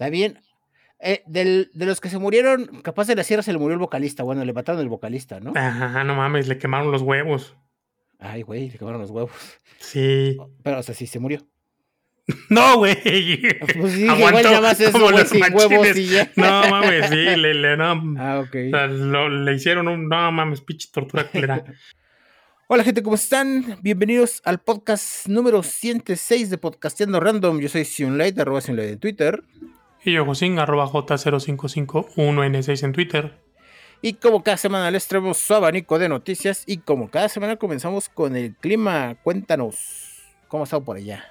Está bien. Eh, del, de los que se murieron, capaz de la sierra se le murió el vocalista. Bueno, le mataron el vocalista, ¿no? Ajá, no mames, le quemaron los huevos. Ay, güey, le quemaron los huevos. Sí. Pero, o sea, sí se murió. No, güey. Pues sí, igual nada más eso, güey, sin huevos y ya. No mames, sí, le, le, no. Ah, ok. O sea, lo- le hicieron un. No mames, pinche tortura culera. Hola gente, ¿cómo están? Bienvenidos al podcast número 106 de Podcasteando Random. Yo soy Sionlight, arroba Sionlight en Twitter. Y yo, Josín, arroba J0551N6 en Twitter. Y como cada semana les traemos su abanico de noticias. Y como cada semana comenzamos con el clima. Cuéntanos, ¿cómo ha estado por allá?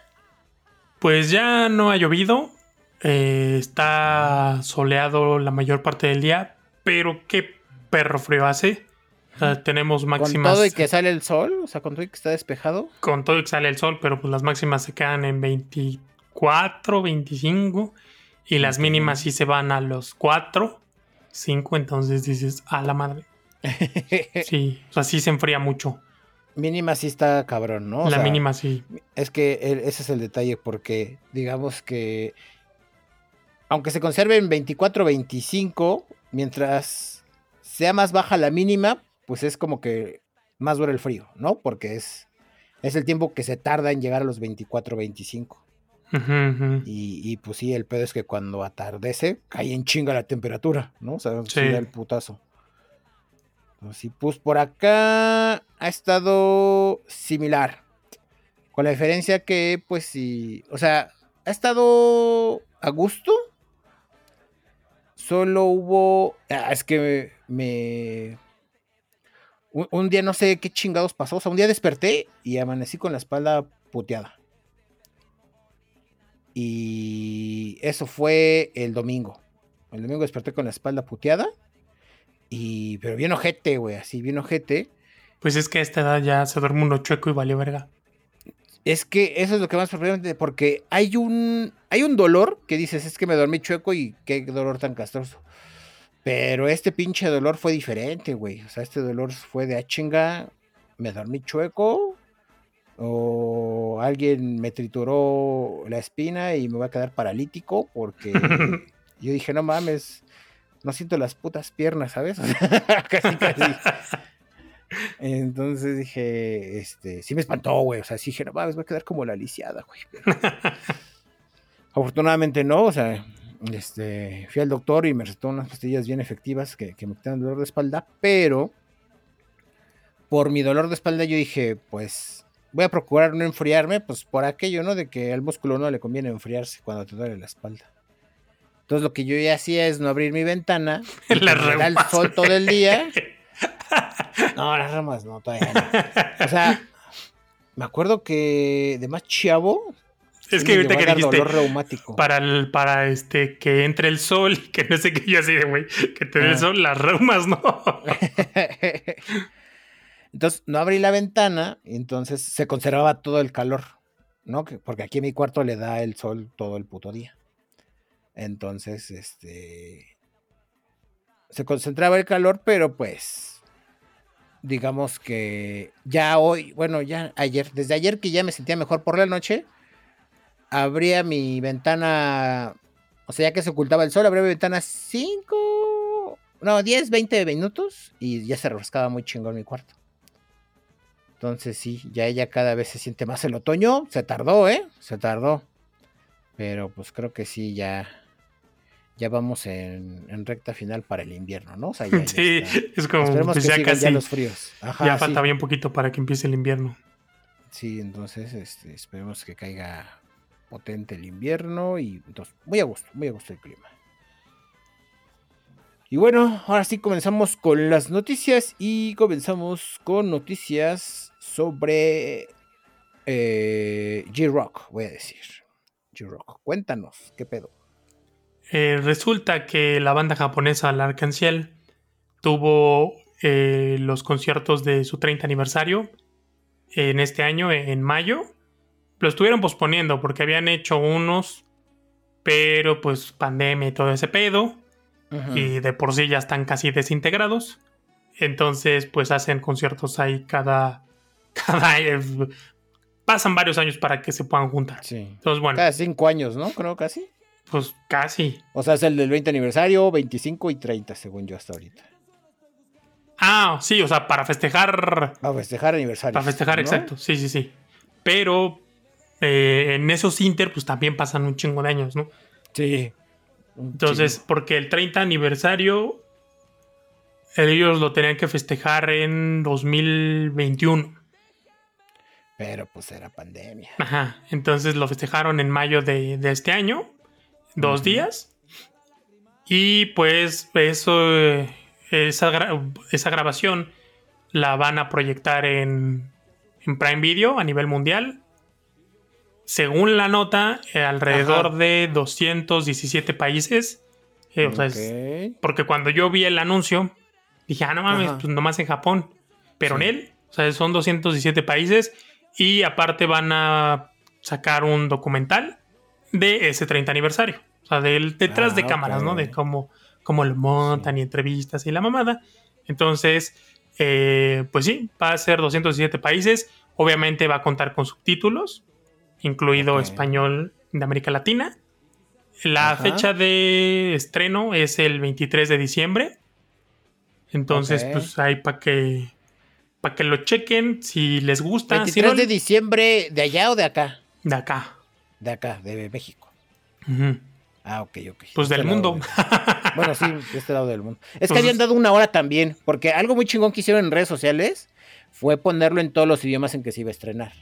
Pues ya no ha llovido. eh, está soleado la mayor parte del día. Pero qué perro frío hace. O sea, tenemos Con máximas. todo y que sale el sol, o sea, con todo y que está despejado. con todo y que sale el sol, pero pues las máximas se quedan en 24, 25 y las mínimas sí se van a los 4, 5, entonces dices, a la madre. Sí, o sea, sí se enfría mucho. Mínima sí está cabrón, ¿no? O la sea, mínima sí. Es que ese es el detalle, porque digamos que aunque se conserve en 24-25, mientras sea más baja la mínima, pues es como que más dura el frío, ¿no? Porque es, es el tiempo que se tarda en llegar a los 24-25. Ujú, ujú. Y, y, pues sí, el pedo es que cuando atardece, cae en chinga la temperatura, ¿no? O sea, sí el putazo. Entonces, pues por acá ha estado similar. Con la diferencia que, pues sí, o sea, ha estado a gusto. Solo hubo. ah, es que me. Un, un día no sé qué chingados pasó. O sea, un día desperté y amanecí con la espalda puteada. Y eso fue el domingo. El domingo desperté con la espalda puteada. Y, pero bien ojete, güey, así, bien ojete. Pues es que a esta edad ya se duerme uno chueco y vale verga. Es que eso es lo que más sorprende, porque hay un, hay un dolor que dices, es que me dormí chueco y qué dolor tan castroso. Pero este pinche dolor fue diferente, güey. O sea, este dolor fue de a chinga, me dormí chueco, o alguien me trituró la espina y me voy a quedar paralítico, porque yo dije, no mames, no siento las putas piernas, ¿sabes? Casi, casi. Entonces dije, este, sí me espantó, güey. O sea, sí dije, no mames, voy a quedar como la lisiada, güey. Afortunadamente no, o sea, este, fui al doctor y me recetó unas pastillas bien efectivas que, que me quitan el dolor de espalda, pero por mi dolor de espalda yo dije, pues voy a procurar no enfriarme, pues por aquello, ¿no? De que al músculo no le conviene enfriarse cuando te duele la espalda. Entonces lo que yo ya hacía es no abrir mi ventana, me da el sol todo el día. No, las ramas no, todavía no. O sea, me acuerdo que de más chavo. Es que ahorita que dijiste, dolor reumático. para, el, para este que entre el sol y que no sé qué, yo así de güey, que te dé el Ah. sol, las reumas, ¿no? entonces no abrí la ventana entonces se conservaba todo el calor, ¿no? Que- Porque aquí en mi cuarto le da el sol todo el puto día. Entonces, este. Se concentraba el calor, pero pues. Digamos que ya hoy, bueno, ya ayer, desde ayer que ya me sentía mejor por la noche, abría mi ventana, o sea, ya que se ocultaba el sol, abría mi ventana 5, no, 10, 20 minutos y ya se refrescaba muy chingón mi cuarto. Entonces sí, ya ella cada vez se siente más el otoño, se tardó, ¿eh? Se tardó. Pero pues creo que sí, ya, ya vamos en, en recta final para el invierno, ¿no? O sea, ya, ya Sí, está. es como Esperemos pues que ya sigan casi, ya los fríos. Ajá, ya sí. falta bien poquito para que empiece el invierno. Sí, entonces este, esperemos que caiga potente el invierno y entonces muy a gusto, muy a gusto el clima. Y bueno, ahora sí comenzamos con las noticias y comenzamos con noticias sobre eh, G-Rock, voy a decir. G-Rock, cuéntanos, ¿qué pedo? Eh, resulta que la banda japonesa La Arc-en-Ciel tuvo eh, los conciertos de su 30 aniversario en este año, en mayo. Lo estuvieron posponiendo porque habían hecho unos, pero pues pandemia y todo ese pedo. Y de por sí ya están casi desintegrados. Entonces, pues hacen conciertos ahí cada. Cada pasan varios años para que se puedan juntar. Sí. Entonces, bueno, Cada cinco años, ¿no? Creo casi. Pues casi. O sea, es el del 20 aniversario, 25 y 30, según yo hasta ahorita. Ah, sí, o sea, para festejar. Para festejar aniversario. Para festejar, exacto. Sí, sí, sí. Pero eh, en esos Inter, pues también pasan un chingo de años, ¿no? Sí. Entonces, porque el 30 aniversario, ellos lo tenían que festejar en 2021. Pero pues era pandemia. Ajá. Entonces lo festejaron en mayo de, este año, dos días. Y pues eso, esa, esa, grabación la van a proyectar en, en Prime Video a nivel mundial según la nota, eh, alrededor de 217 países. Eh, porque cuando yo vi el anuncio, dije, ah, no mames, pues nomás en Japón. Pero en él, o sea, son 217 países. Y aparte van a sacar un documental de ese 30 aniversario. O sea, del detrás de ah, cámaras, ¿no? De cómo, cómo lo montan y entrevistas y la mamada. Entonces, eh, pues sí, va a ser 217 países. Obviamente va a contar con subtítulos incluido español de América Latina. La fecha de estreno es el 23 de diciembre. Entonces, pues ahí para que para que lo chequen si les gusta. 23 de diciembre de allá o de acá? De acá. De acá, de México. Ah, ok, ok. Pues del este mundo. Bueno, sí, de este lado del mundo. Es que pues habían dado una hora también, porque algo muy chingón que hicieron en redes sociales fue ponerlo en todos los idiomas en que se iba a estrenar.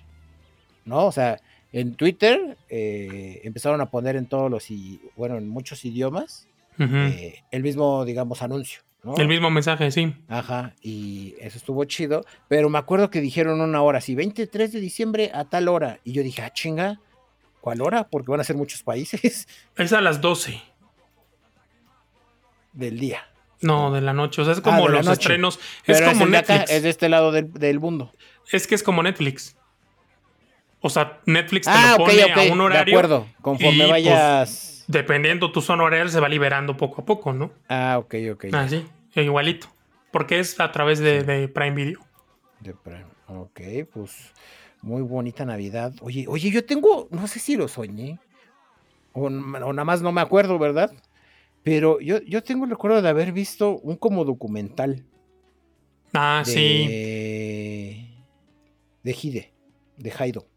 ¿No? O sea, en Twitter eh, empezaron a poner en todos los, bueno, en muchos idiomas, eh, el mismo, digamos, anuncio. El mismo mensaje, sí. Ajá, y eso estuvo chido, pero me acuerdo que dijeron una hora, sí, 23 de diciembre a tal hora, y yo dije, ah, chinga, ¿cuál hora? Porque van a ser muchos países. Es a las 12. Del día. No, de la noche, o sea, es como ah, los estrenos, es como Netflix. es de este lado del, del mundo. Es que es como Netflix. O sea, Netflix te ah, lo pone a un horario. De acuerdo, conforme pues, vayas. Dependiendo tu zona horaria, se va liberando poco a poco, ¿no? Ah, ok, ok. Ah, sí, igualito. Porque es a través de, Prime Video. De Prime. Ok, pues muy bonita Navidad. Oye, oye, yo tengo, no sé si lo soñé. O, nada más no me acuerdo, ¿verdad? Pero yo, yo tengo el recuerdo de haber visto un como documental. Ah, sí. De Hide, de Haido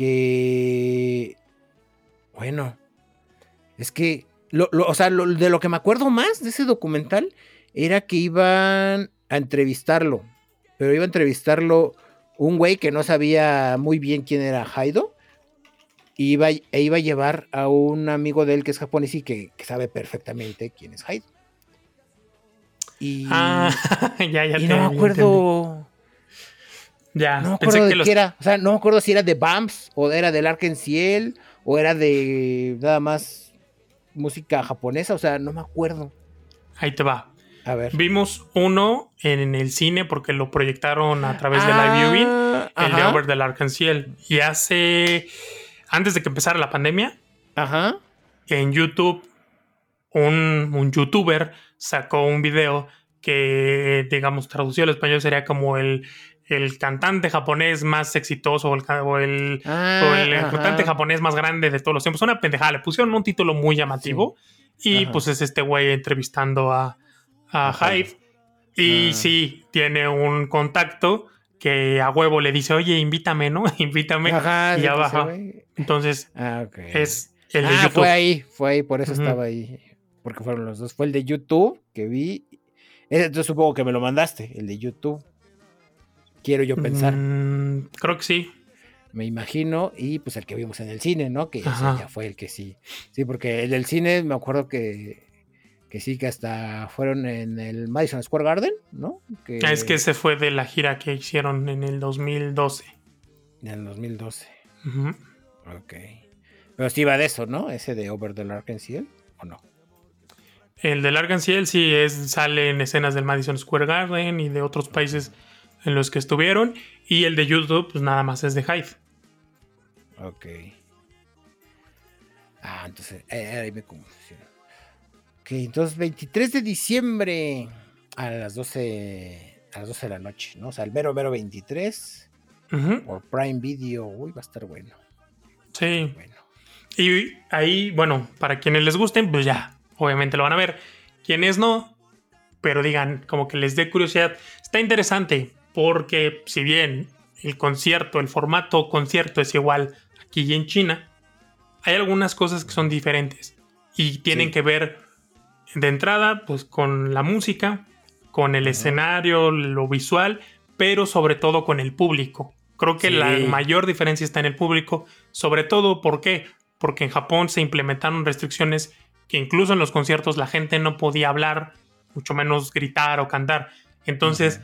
que, bueno, es que, o sea, de lo que me acuerdo más de ese documental era que iban a entrevistarlo, pero iba a entrevistarlo un güey que no sabía muy bien quién era Haido. Iba, e iba a llevar a un amigo de él que es japonés y que, sabe perfectamente quién es Haido. Y, ah, ya, ya y no me acuerdo. Ya, no me acuerdo de qué era. O sea, no me acuerdo si era de Bumps o era del Ciel o era de nada más música japonesa. O sea, no me acuerdo. Ahí te va. A ver. Vimos uno en el cine porque lo proyectaron a través de Live ah, Viewing, el de Over del Arcanciel. Y hace. Antes de que empezara la pandemia, Ajá. en YouTube, un, un youtuber sacó un video que, digamos, traducido al español sería como el el cantante japonés más exitoso o el, ah, cantante japonés más grande de todos los tiempos. Una pendejada, le pusieron un título muy llamativo y pues es este güey entrevistando a, a Hive. Y ah. sí, tiene un contacto que a huevo le dice, oye, invítame, ¿no? invítame. y abajo. Entonces, ah, es el de YouTube. Fue ahí, fue ahí, por eso estaba ahí. Porque fueron los dos. Fue el de YouTube que vi. Entonces supongo que me lo mandaste, el de YouTube. Quiero yo pensar. Mm, creo que sí. Me imagino. Y pues el que vimos en el cine, ¿no? Que ya fue el que sí. Sí, porque el del cine me acuerdo que, que sí, que hasta fueron en el Madison Square Garden, ¿no? Que... Es que ese fue de la gira que hicieron en el 2012. En el 2012. Ok. Pero sí va de eso, ¿no? Ese de Over the Lark Ciel, ¿o no? El de Lark Ciel sí es, sale en escenas del Madison Square Garden y de otros países en los que estuvieron. Y el de YouTube, pues nada más es de Hive. Ok. Ah, entonces, eh, ahí me confusiono. Ok, entonces 23 de diciembre a las 12, a las 12 de la noche, ¿no? O sea, el mero, mero 23 por Prime Video. Uy, va a estar bueno. Sí. Bueno. Y ahí, bueno, para quienes les gusten, pues ya, obviamente lo van a ver. Quienes no, pero digan, como que les dé curiosidad. Está interesante, porque si bien el concierto, el formato concierto es igual aquí y en China, hay algunas cosas que son diferentes y tienen que ver de entrada pues con la música, con el escenario, lo visual, pero sobre todo con el público. Creo que la mayor diferencia está en el público, sobre todo ¿por qué? Porque en Japón se implementaron restricciones que incluso en los conciertos la gente no podía hablar, mucho menos gritar o cantar. Entonces,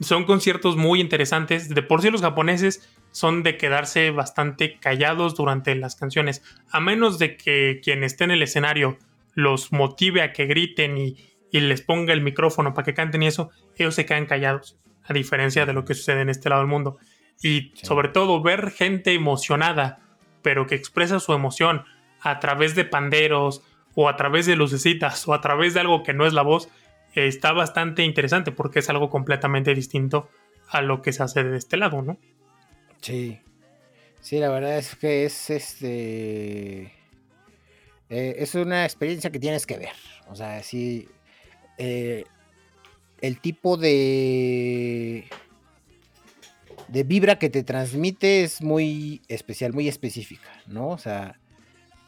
son conciertos muy interesantes. De por sí los japoneses son de quedarse bastante callados durante las canciones, a menos de que quien esté en el escenario los motive a que griten y, les ponga el micrófono para que canten y eso, ellos se quedan callados, a diferencia de lo que sucede en este lado del mundo. Y sobre todo ver gente emocionada, pero que expresa su emoción a través de panderos o a través de lucecitas o a través de algo que no es la voz, está bastante interesante porque es algo completamente distinto a lo que se hace de este lado, ¿no? Sí. Sí, la verdad es que es este. Eh, es una experiencia que tienes que ver. O sea, sí. Eh, el tipo de. de vibra que te transmite es muy especial, muy específica, ¿no? O sea,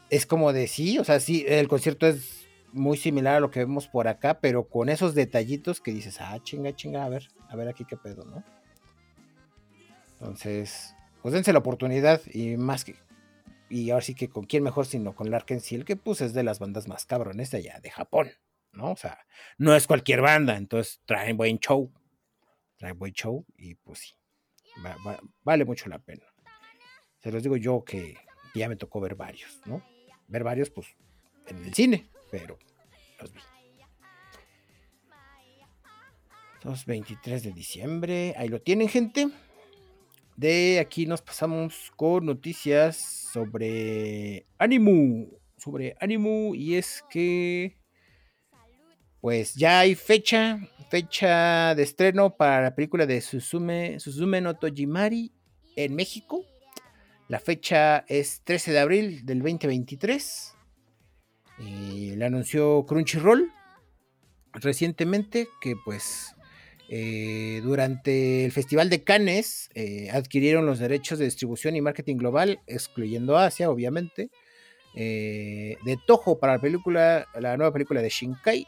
es como de sí, o sea, sí, el concierto es muy similar a lo que vemos por acá, pero con esos detallitos que dices, ah, chinga, chinga, a ver, a ver aquí qué pedo, ¿no? Entonces, pues dense la oportunidad y más que. Y ahora sí que con quién mejor sino con Larken Seal, que pues es de las bandas más cabrones de allá, de Japón, ¿no? O sea, no es cualquier banda, entonces traen buen show. Traen buen show y pues sí, vale mucho la pena. Se los digo yo que ya me tocó ver varios, ¿no? Ver varios, pues, en el cine, pero los vi. 23 de diciembre, ahí lo tienen, gente. De aquí nos pasamos con noticias sobre Animu. Sobre Animu. Y es que. Pues ya hay fecha. Fecha de estreno para la película de Suzume, Suzume no Tojimari en México. La fecha es 13 de abril del 2023. Eh, la anunció Crunchyroll recientemente que pues eh, durante el Festival de Cannes eh, adquirieron los derechos de distribución y marketing global, excluyendo Asia, obviamente, eh, de Toho para la película, la nueva película de Shinkai,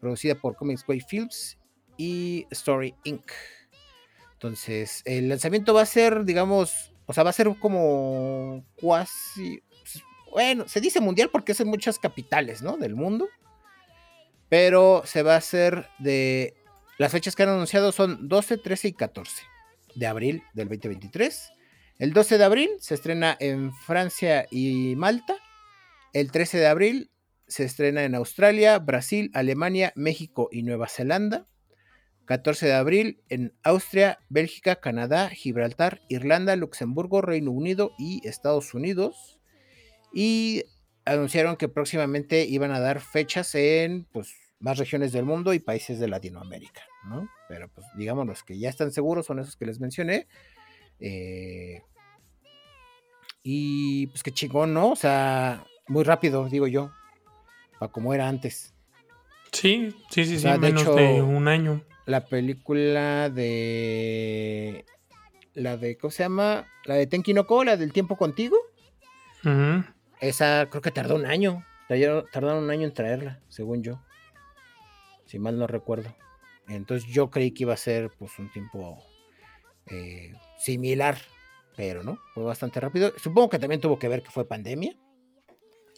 producida por Comics Way Films y Story Inc. Entonces, el lanzamiento va a ser, digamos, o sea, va a ser como cuasi, bueno, se dice mundial porque es en muchas capitales, ¿no? Del mundo. Pero se va a hacer de las fechas que han anunciado son 12, 13 y 14 de abril del 2023. El 12 de abril se estrena en Francia y Malta. El 13 de abril se estrena en Australia, Brasil, Alemania, México y Nueva Zelanda. 14 de abril en Austria, Bélgica, Canadá, Gibraltar, Irlanda, Luxemburgo, Reino Unido y Estados Unidos. Y anunciaron que próximamente iban a dar fechas en pues, más regiones del mundo y países de Latinoamérica, ¿no? Pero pues digamos los que ya están seguros son esos que les mencioné. Eh, y pues qué chingón, ¿no? O sea, muy rápido, digo yo, para como era antes. Sí, sí, sí, sí, menos de, un año. La película de. La de, ¿cómo se llama? La de Tenki no Ko, la del tiempo contigo. Esa creo que tardó un año. Tardaron un año en traerla, según yo si mal no recuerdo. Entonces yo creí que iba a ser pues un tiempo eh, similar, pero no, fue bastante rápido. Supongo que también tuvo que ver que fue pandemia.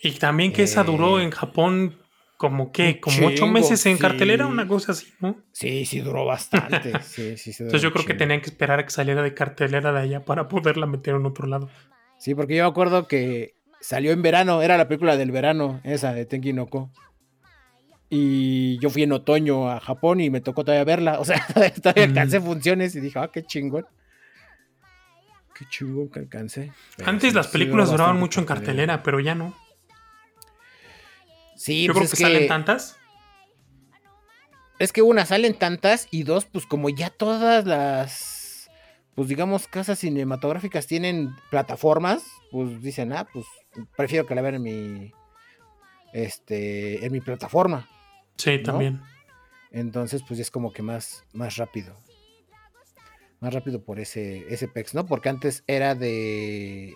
Y también que esa duró eh, en Japón como que, como ocho meses en cartelera, una cosa así, ¿no? Sí, sí, duró bastante. Entonces yo creo que tenían que esperar a que saliera de cartelera de allá para poderla meter en otro lado. Sí, porque yo me acuerdo que salió en verano, era la película del verano, esa de Tenki no y yo fui en otoño a Japón y me tocó todavía verla. O sea, todavía alcancé funciones y dije, ah, qué chingón. Qué chingón que alcancé. Antes las películas duraban mucho en cartelera, pero ya no. Sí, yo pues creo que, salen tantas. Es que una, salen tantas y dos, pues como ya todas las pues digamos, casas cinematográficas tienen plataformas, pues dicen, ah, pues prefiero que la vean en mi, este, en mi plataforma. Sí, también. Entonces, pues es como que más, más rápido. Más rápido por ese, ese PEX, ¿no? Porque antes era de.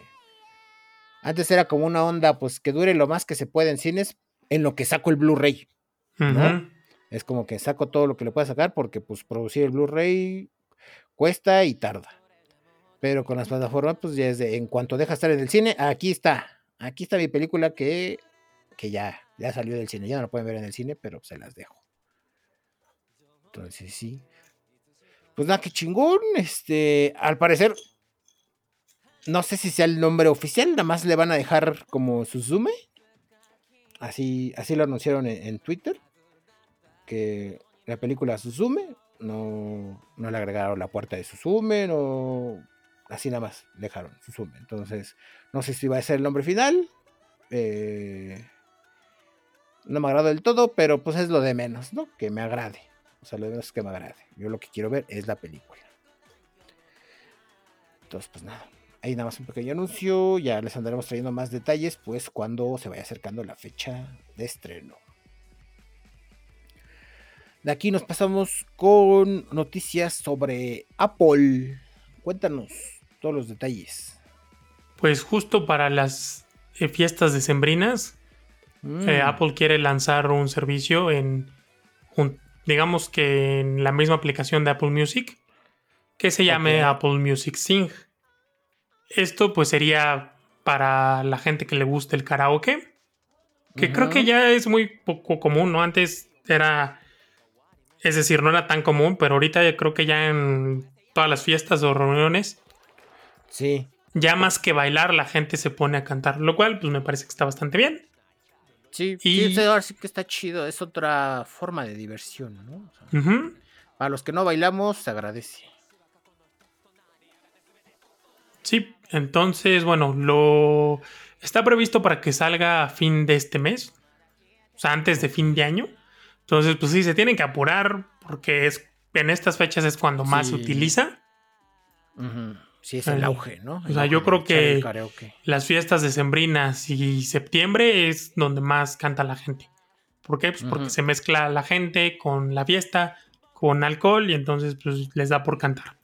Antes era como una onda, pues que dure lo más que se puede en cines, en lo que saco el Blu-ray. ¿no? Es como que saco todo lo que le pueda sacar, porque pues producir el Blu-ray cuesta y tarda. Pero con las plataformas, pues ya es de en cuanto deja estar en el cine, aquí está. Aquí está mi película que, que ya, ya salió del cine. Ya no la pueden ver en el cine, pero se las dejo. Entonces sí. Pues nada, qué chingón. Este, al parecer, no sé si sea el nombre oficial, nada más le van a dejar como Suzume. Así, así lo anunciaron en, Twitter. Que la película Suzume, no, no le agregaron la puerta de Suzume, no. Así nada más dejaron Suzume. Entonces, no sé si va a ser el nombre final. Eh, no me agrada del todo, pero pues es lo de menos, ¿no? Que me agrade. O sea, lo demás es que me agrade. Yo lo que quiero ver es la película. Entonces, pues nada. Ahí nada más un pequeño anuncio. Ya les andaremos trayendo más detalles, pues cuando se vaya acercando la fecha de estreno. De aquí nos pasamos con noticias sobre Apple. Cuéntanos todos los detalles. Pues justo para las eh, fiestas decembrinas, mm. eh, Apple quiere lanzar un servicio en, digamos que en la misma aplicación de Apple Music, que se llame Apple Music Sing. Esto pues sería para la gente que le guste el karaoke, que creo que ya es muy poco común, ¿no? Antes era, es decir, no era tan común, pero ahorita creo que ya en todas las fiestas o reuniones, sí. Ya más que bailar, la gente se pone a cantar, lo cual pues me parece que está bastante bien. Sí, y... sí, que está chido. Es otra forma de diversión, ¿no? Para los que no bailamos, se agradece. Sí, entonces, bueno, lo está previsto para que salga a fin de este mes. O sea, antes de fin de año. Entonces, pues sí, se tienen que apurar porque es en estas fechas es cuando más se utiliza. Sí, es el, auge, ¿no? o sea, yo creo que las fiestas decembrinas y septiembre es donde más canta la gente. ¿Por qué? Pues porque se mezcla la gente con la fiesta, con alcohol y entonces pues les da por cantar.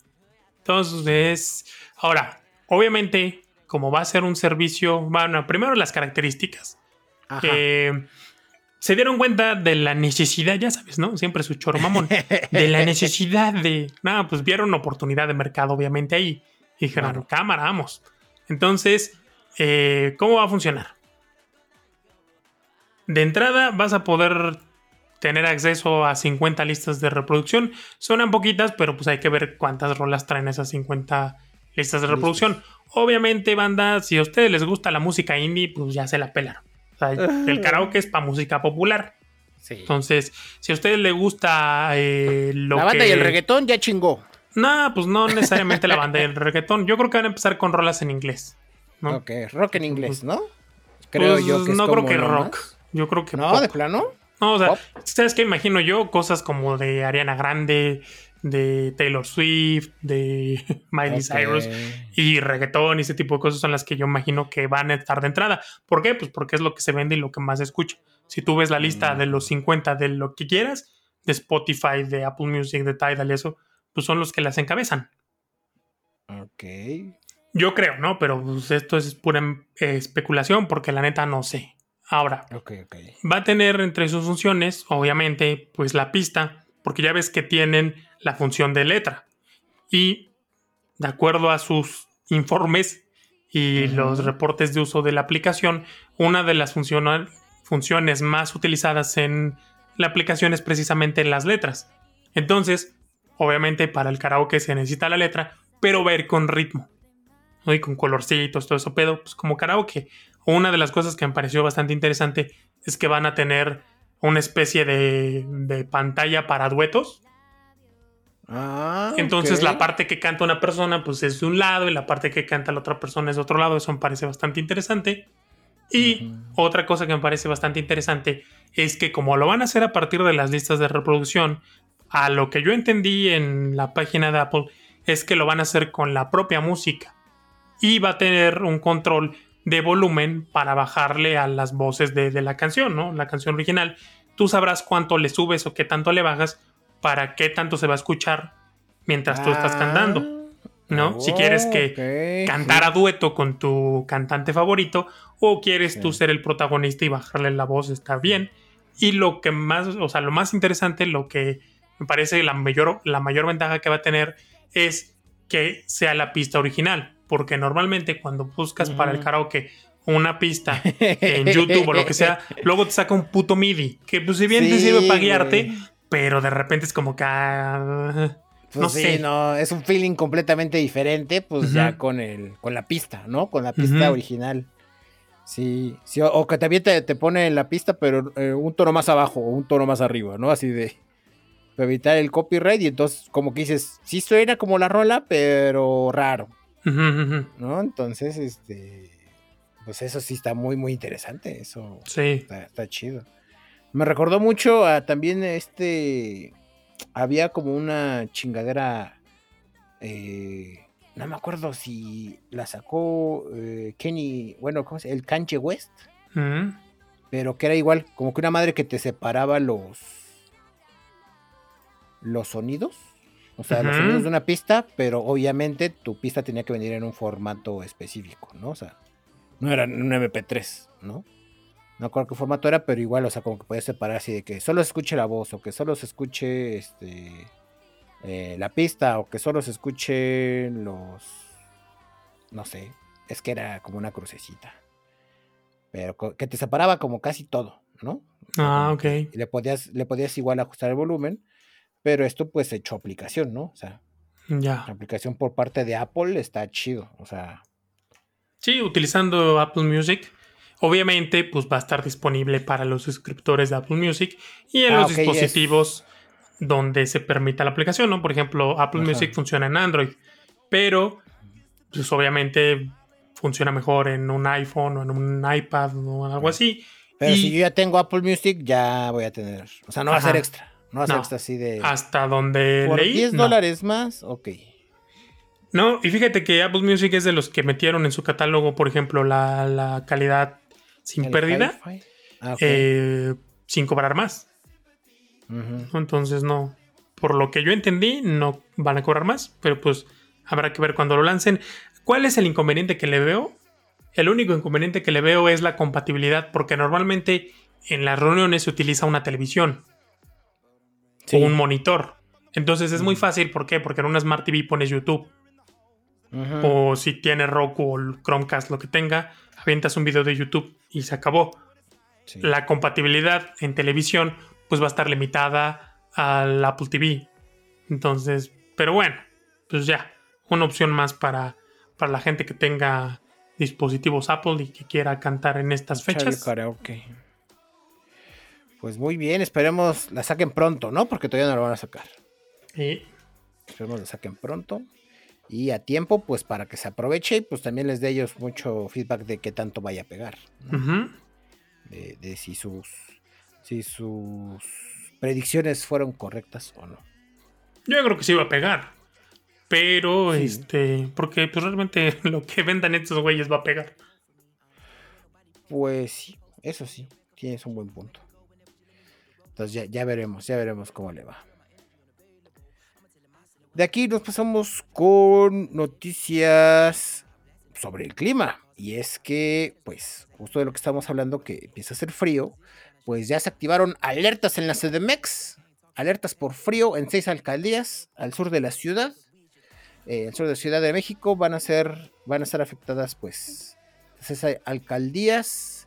Entonces, ahora, obviamente, como va a ser un servicio, bueno, primero las características. Eh, se dieron cuenta de la necesidad, ya sabes, ¿no? Siempre su choro mamón. de la necesidad de. Nada, pues vieron oportunidad de mercado, obviamente, ahí. Y dijeron, cámara, vamos. Entonces, eh, ¿cómo va a funcionar? De entrada vas a poder tener acceso a 50 listas de reproducción. Suenan poquitas, pero pues hay que ver cuántas rolas traen esas 50 listas de reproducción. Obviamente, banda, si a ustedes les gusta la música indie, pues ya se la el karaoke es para música popular. Entonces, si a ustedes les gusta eh, lo La banda y el reggaetón ya chingó. No, pues no necesariamente la banda del reggaetón. Yo creo que van a empezar con rolas en inglés. ¿no? Ok, rock en inglés, ¿no? Creo pues yo que No creo que rock. Yo creo que. No, de plano. No, o sea, ¿sabes qué imagino yo? Cosas como de Ariana Grande, de Taylor Swift, de Miley Cyrus y reggaetón y ese tipo de cosas son las que yo imagino que van a estar de entrada. ¿Por qué? Pues porque es lo que se vende y lo que más se escucha. Si tú ves la lista de los 50 de lo que quieras, de Spotify, de Apple Music, de Tidal y eso, pues son los que las encabezan. Ok. Yo creo, ¿no? Pero pues, esto es pura eh, especulación porque la neta no sé. Ahora, va a tener entre sus funciones, obviamente, pues la pista, porque ya ves que tienen la función de letra. Y de acuerdo a sus informes y los reportes de uso de la aplicación, una de las funciones más utilizadas en la aplicación es precisamente las letras. Entonces, Obviamente para el karaoke se necesita la letra, pero ver con ritmo. Y con colorcitos, todo eso, pero pues como karaoke. Una de las cosas que me pareció bastante interesante es que van a tener una especie de, pantalla para duetos. Ah, Entonces la parte que canta una persona pues es de un lado y la parte que canta la otra persona es de otro lado. Eso me parece bastante interesante. Y otra cosa que me parece bastante interesante es que como lo van a hacer a partir de las listas de reproducción, a lo que yo entendí en la página de Apple, es que lo van a hacer con la propia música y va a tener un control de volumen para bajarle a las voces de, la canción, ¿no? La canción original. Tú sabrás cuánto le subes o qué tanto le bajas para qué tanto se va a escuchar mientras tú estás cantando. ¿No? si quieres que cantar a dueto con tu cantante favorito o quieres tú ser el protagonista y bajarle la voz, está bien. Y lo que más, o sea, lo más interesante, lo que me parece la mayor, la mayor ventaja que va a tener es que sea la pista original. Porque normalmente cuando buscas para el karaoke una pista en YouTube o lo que sea, luego te saca un puto MIDI. Que pues si bien te sirve para guiarte, pero de repente es como que... Ah, pues no sé. no, es un feeling completamente diferente, pues ya con el, con la pista, ¿no? Con la pista original. Sí, sí, o, que también te, te pone en la pista, pero eh, un tono más abajo o un tono más arriba, ¿no? Así de para evitar el copyright. Y entonces, como que dices, sí suena como la rola, pero raro. ¿No? Entonces, este. Pues eso sí está muy, muy interesante. Eso sí. está, chido. Me recordó mucho a también este. Había como una chingadera. Eh, no me acuerdo si la sacó eh, Kenny, bueno, ¿cómo se El Kanye West. Pero que era igual, como que una madre que te separaba los los sonidos. O sea, los sonidos de una pista, pero obviamente tu pista tenía que venir en un formato específico, ¿no? O sea, no era un MP3, ¿no? No acuerdo qué formato era, pero igual, o sea, como que podías separar así de que solo se escuche la voz o que solo se escuche este eh, la pista o que solo se escuchen los. No sé, es que era como una crucecita. Pero que te separaba como casi todo, ¿no? Ah, ok. Y le podías, le podías igual ajustar el volumen, pero esto pues hecho aplicación, ¿no? O sea, ya. la aplicación por parte de Apple está chido, o sea. Sí, utilizando Apple Music. Obviamente, pues va a estar disponible para los suscriptores de Apple Music y en ah, los dispositivos donde se permita la aplicación, ¿no? Por ejemplo, Apple Music funciona en Android, pero pues obviamente funciona mejor en un iPhone o en un iPad o algo así. Pero si yo ya tengo Apple Music, ya voy a tener. O sea, no va a ser extra. No va a ser extra así de. Hasta donde ¿Por 10 dólares más, ok. No, y fíjate que Apple Music es de los que metieron en su catálogo, por ejemplo, la, calidad sin pérdida, ah, eh, sin cobrar más. Entonces no, por lo que yo entendí, no van a cobrar más, pero pues habrá que ver cuando lo lancen. ¿Cuál es el inconveniente que le veo? El único inconveniente que le veo es la compatibilidad, porque normalmente en las reuniones se utiliza una televisión o un monitor. Entonces es muy fácil, ¿por qué? Porque en una Smart TV pones YouTube. O si tiene Roku o Chromecast, lo que tenga, avientas un video de YouTube y se acabó. La compatibilidad en televisión pues va a estar limitada al Apple TV. Entonces, pero bueno, pues ya, una opción más para, para la gente que tenga dispositivos Apple y que quiera cantar en estas fechas. Pues muy bien, esperemos la saquen pronto, ¿no? Porque todavía no lo van a sacar. Sí. Esperemos la saquen pronto y a tiempo, pues para que se aproveche y pues también les dé ellos mucho feedback de qué tanto vaya a pegar. de, de, si sus si sus predicciones fueron correctas o no. Yo creo que sí va a pegar. Pero, este, porque pues realmente lo que vendan estos güeyes va a pegar. Pues sí, eso sí, tienes un buen punto. Entonces ya, ya veremos, ya veremos cómo le va. De aquí nos pasamos con noticias sobre el clima. Y es que, pues, justo de lo que estamos hablando, que empieza a hacer frío, pues ya se activaron alertas en la CDMX, alertas por frío en seis alcaldías al sur de la ciudad. Eh, el sur de la Ciudad de México van a ser, van a estar afectadas, pues, seis alcaldías.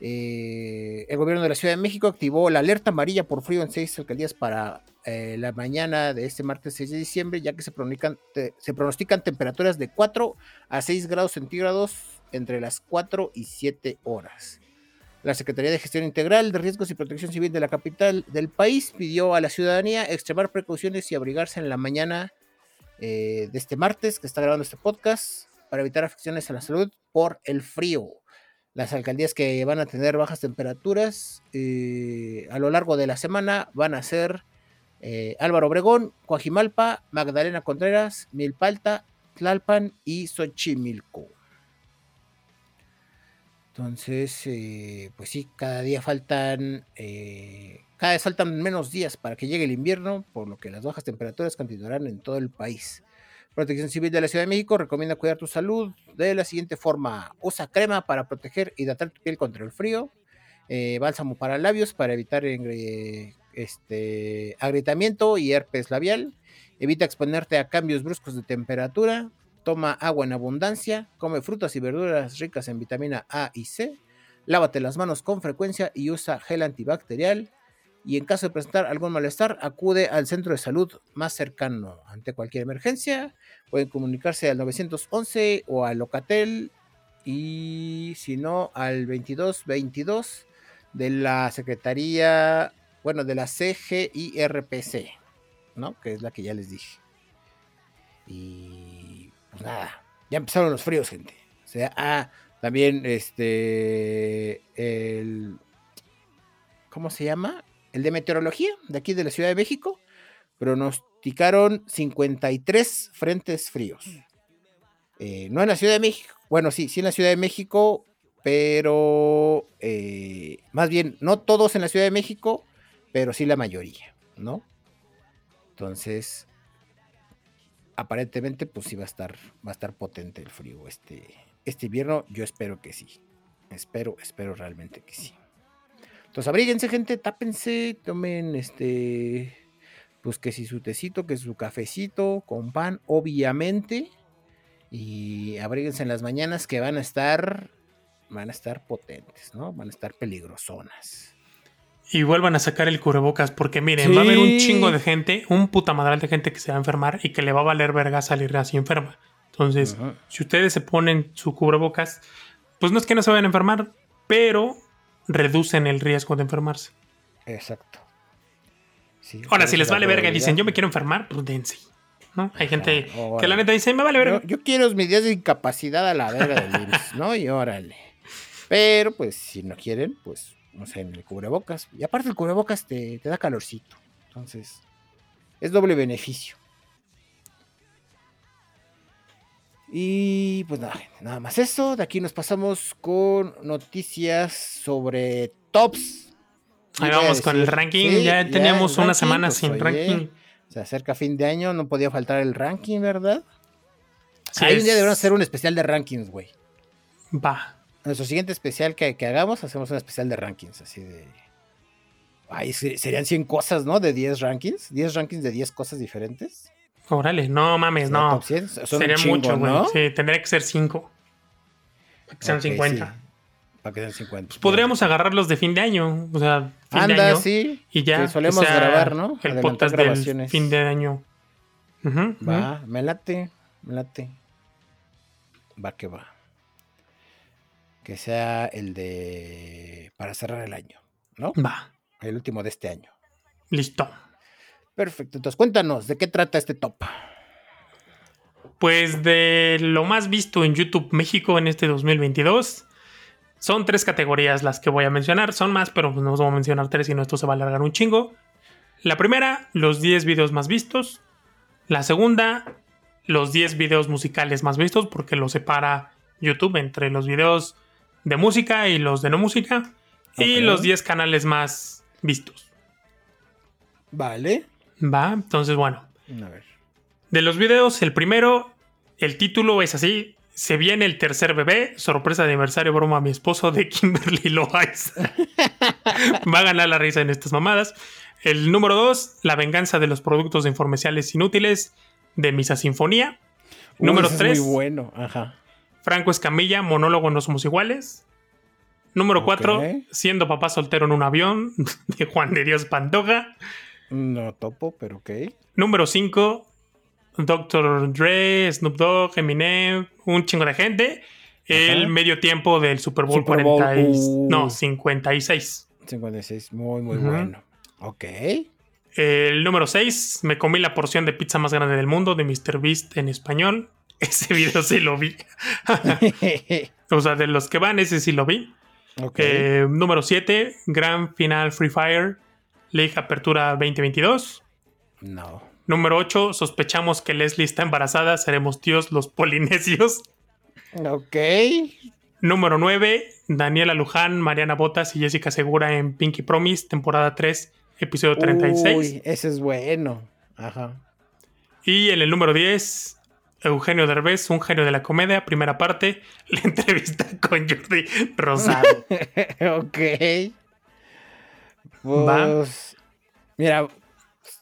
Eh, el gobierno de la Ciudad de México activó la alerta amarilla por frío en seis alcaldías para eh, la mañana de este martes 6 de diciembre, ya que se pronostican, se pronostican temperaturas de 4 a 6 grados centígrados entre las 4 y 7 horas. La Secretaría de Gestión Integral de Riesgos y Protección Civil de la capital del país pidió a la ciudadanía extremar precauciones y abrigarse en la mañana eh, de este martes que está grabando este podcast para evitar afecciones a la salud por el frío. Las alcaldías que van a tener bajas temperaturas eh, a lo largo de la semana van a ser eh, Álvaro Obregón, Coajimalpa, Magdalena Contreras, Milpalta, Tlalpan y Xochimilco. Entonces, eh, pues sí, cada día faltan, cada vez faltan menos días para que llegue el invierno, por lo que las bajas temperaturas continuarán en todo el país. Protección Civil de la Ciudad de México recomienda cuidar tu salud de la siguiente forma. Usa crema para proteger y hidratar tu piel contra el frío. Eh, bálsamo para labios para evitar este, agrietamiento y herpes labial. Evita exponerte a cambios bruscos de temperatura. Toma agua en abundancia. Come frutas y verduras ricas en vitamina A y C. Lávate las manos con frecuencia y usa gel antibacterial y en caso de presentar algún malestar, acude al centro de salud más cercano. Ante cualquier emergencia, pueden comunicarse al 911 o al Locatel y si no, al 2222 de la Secretaría, bueno, de la CGIRPC, ¿no? Que es la que ya les dije. Y pues nada, ya empezaron los fríos, gente. O sea, ah, también este, el, ¿cómo se llama? El de meteorología de aquí de la Ciudad de México, pronosticaron 53 frentes fríos. Eh, no en la Ciudad de México, bueno, sí, sí en la Ciudad de México, pero eh, más bien, no todos en la Ciudad de México, pero sí la mayoría, ¿no? Entonces, aparentemente, pues sí va a estar, va a estar potente el frío este, este invierno. Yo espero que sí. Espero, espero realmente que sí. Entonces, abríguense, gente, tápense, tomen este, pues que si su tecito, que su cafecito con pan, obviamente. Y abríguense en las mañanas que van a estar, van a estar potentes, ¿no? Van a estar peligrosonas. Y vuelvan a sacar el cubrebocas, porque miren, va a haber un chingo de gente, un puta madral de gente que se va a enfermar y que le va a valer verga salir así enferma. Entonces, si ustedes se ponen su cubrebocas, pues no es que no se vayan a enfermar, pero reducen el riesgo de enfermarse. Exacto. Ahora, si les vale verga y dicen, yo me quiero enfermar, pues dense. ¿no? Hay gente que la neta dice, me vale verga. Yo, quiero mis días de incapacidad a la verga del virus, ¿no? Y órale. Pero, pues, si no quieren, pues, no sé, en el cubrebocas. Y aparte, el cubrebocas te, te da calorcito. Entonces, es doble beneficio. Y pues nada, nada más eso. De aquí nos pasamos con noticias sobre tops. Ahí vamos con el ranking. ya teníamos una semana pues, sin ranking. Se acerca fin de año, no podía faltar el ranking, ¿verdad? Hay un día deberíamos hacer un especial de rankings, güey. Va. Nuestro siguiente especial que, hagamos, hacemos un especial de rankings, así de. Ay, serían 100 cosas, ¿no? De 10 rankings. 10 rankings de 10 cosas diferentes. Órale, no mames, no. Sería mucho, güey. Sí, tendría que ser 5. Para que sean 50. Para que sean 50. Pues podríamos agarrarlos de fin de año. O sea, fin Anda, de año. sí. Y ya. solemos grabar, ¿no? El podcast del fin de año. va, me late, me late. Va que va. Que sea el de. para cerrar el año, ¿no? Va. El último de este año. Listo. Perfecto, entonces cuéntanos, ¿de qué trata este top? Pues de lo más visto en YouTube México en este 2022. Son tres categorías las que voy a mencionar. Son más, pero no os voy a mencionar tres, sino esto se va a alargar un chingo. La primera, los 10 videos más vistos. La segunda, los 10 videos musicales más vistos, porque lo separa YouTube entre los videos de música y los de no música. Y los 10 canales más vistos. Vale. Va, entonces bueno. De los videos, el primero, el título es así. Se viene el tercer bebé, sorpresa de aniversario, broma a mi esposo de Kimberly Loaiz. Va a ganar la risa en estas mamadas. El número dos, la venganza de los productos informeciales inútiles de Misa Sinfonía. número tres. Muy bueno, ajá. Franco Escamilla, monólogo No Somos Iguales. Número cuatro, siendo papá soltero en un avión, de Juan de Dios Pantoja. No topo, pero ok. Número 5, Dr. Dre, Snoop Dogg, Eminem, un chingo de gente. El medio tiempo del Super Bowl, Super uh. no, 56. 56, muy, muy bueno. Ok. El número 6, me comí la porción de pizza más grande del mundo de Mr. Beast en español. Ese video sí lo vi. o sea, de los que van, ese sí lo vi. Okay. Eh, número 7, Gran Final Free Fire League Apertura 2022. No. Número 8, sospechamos que Leslie está embarazada, seremos tíos los polinesios. Ok. Número 9, Daniela Luján, Mariana Botas y Jessica Segura en Pinky Promise, temporada 3, episodio 36. Uy, ese es bueno. Ajá. Y en el número 10, Eugenio Derbez, un genio de la comedia, primera parte, la entrevista con Jordi Rosado. ok. Pues, mira,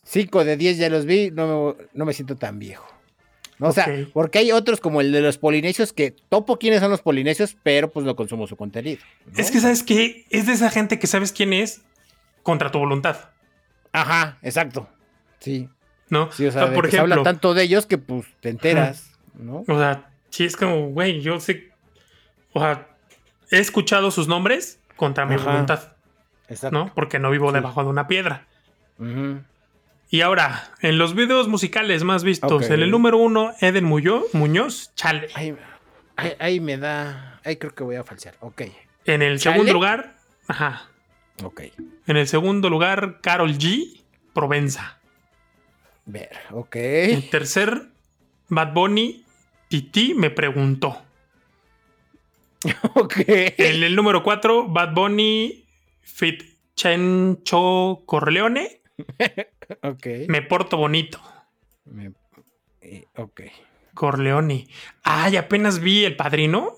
5 de 10 ya los vi, no me, no me siento tan viejo. O sea, porque hay otros como el de los polinesios que topo quiénes son los polinesios, pero pues no consumo su contenido. ¿no? Es que, ¿sabes qué? Es de esa gente que sabes quién es contra tu voluntad, Ajá, exacto. Sí. ¿no? Sí, o sea, Ah, por que se habla ejemplo, tanto de ellos que pues te enteras, ¿no? o sea, sí es como, güey, yo sé, o sea, he escuchado sus nombres contra mi Ajá. voluntad, Exacto. ¿no? Porque no vivo Sí. debajo de una piedra. Y ahora, en los videos musicales más vistos, en el número uno, Eden Muñoz, Muñoz Chale. Ahí, ahí, ahí me da. Ahí creo que voy a falsear. Ok. En el ¿Chale? segundo lugar, ajá. Ok. En el segundo lugar, Carol G, Provenza. Ver. Ok. En tercer, Bad Bunny, Titi me preguntó. ok. En el número 4, Bad Bunny, Fit Chencho Corleone, Ok. me porto bonito. Me- eh, ok. Corleone. Ay, apenas vi El Padrino.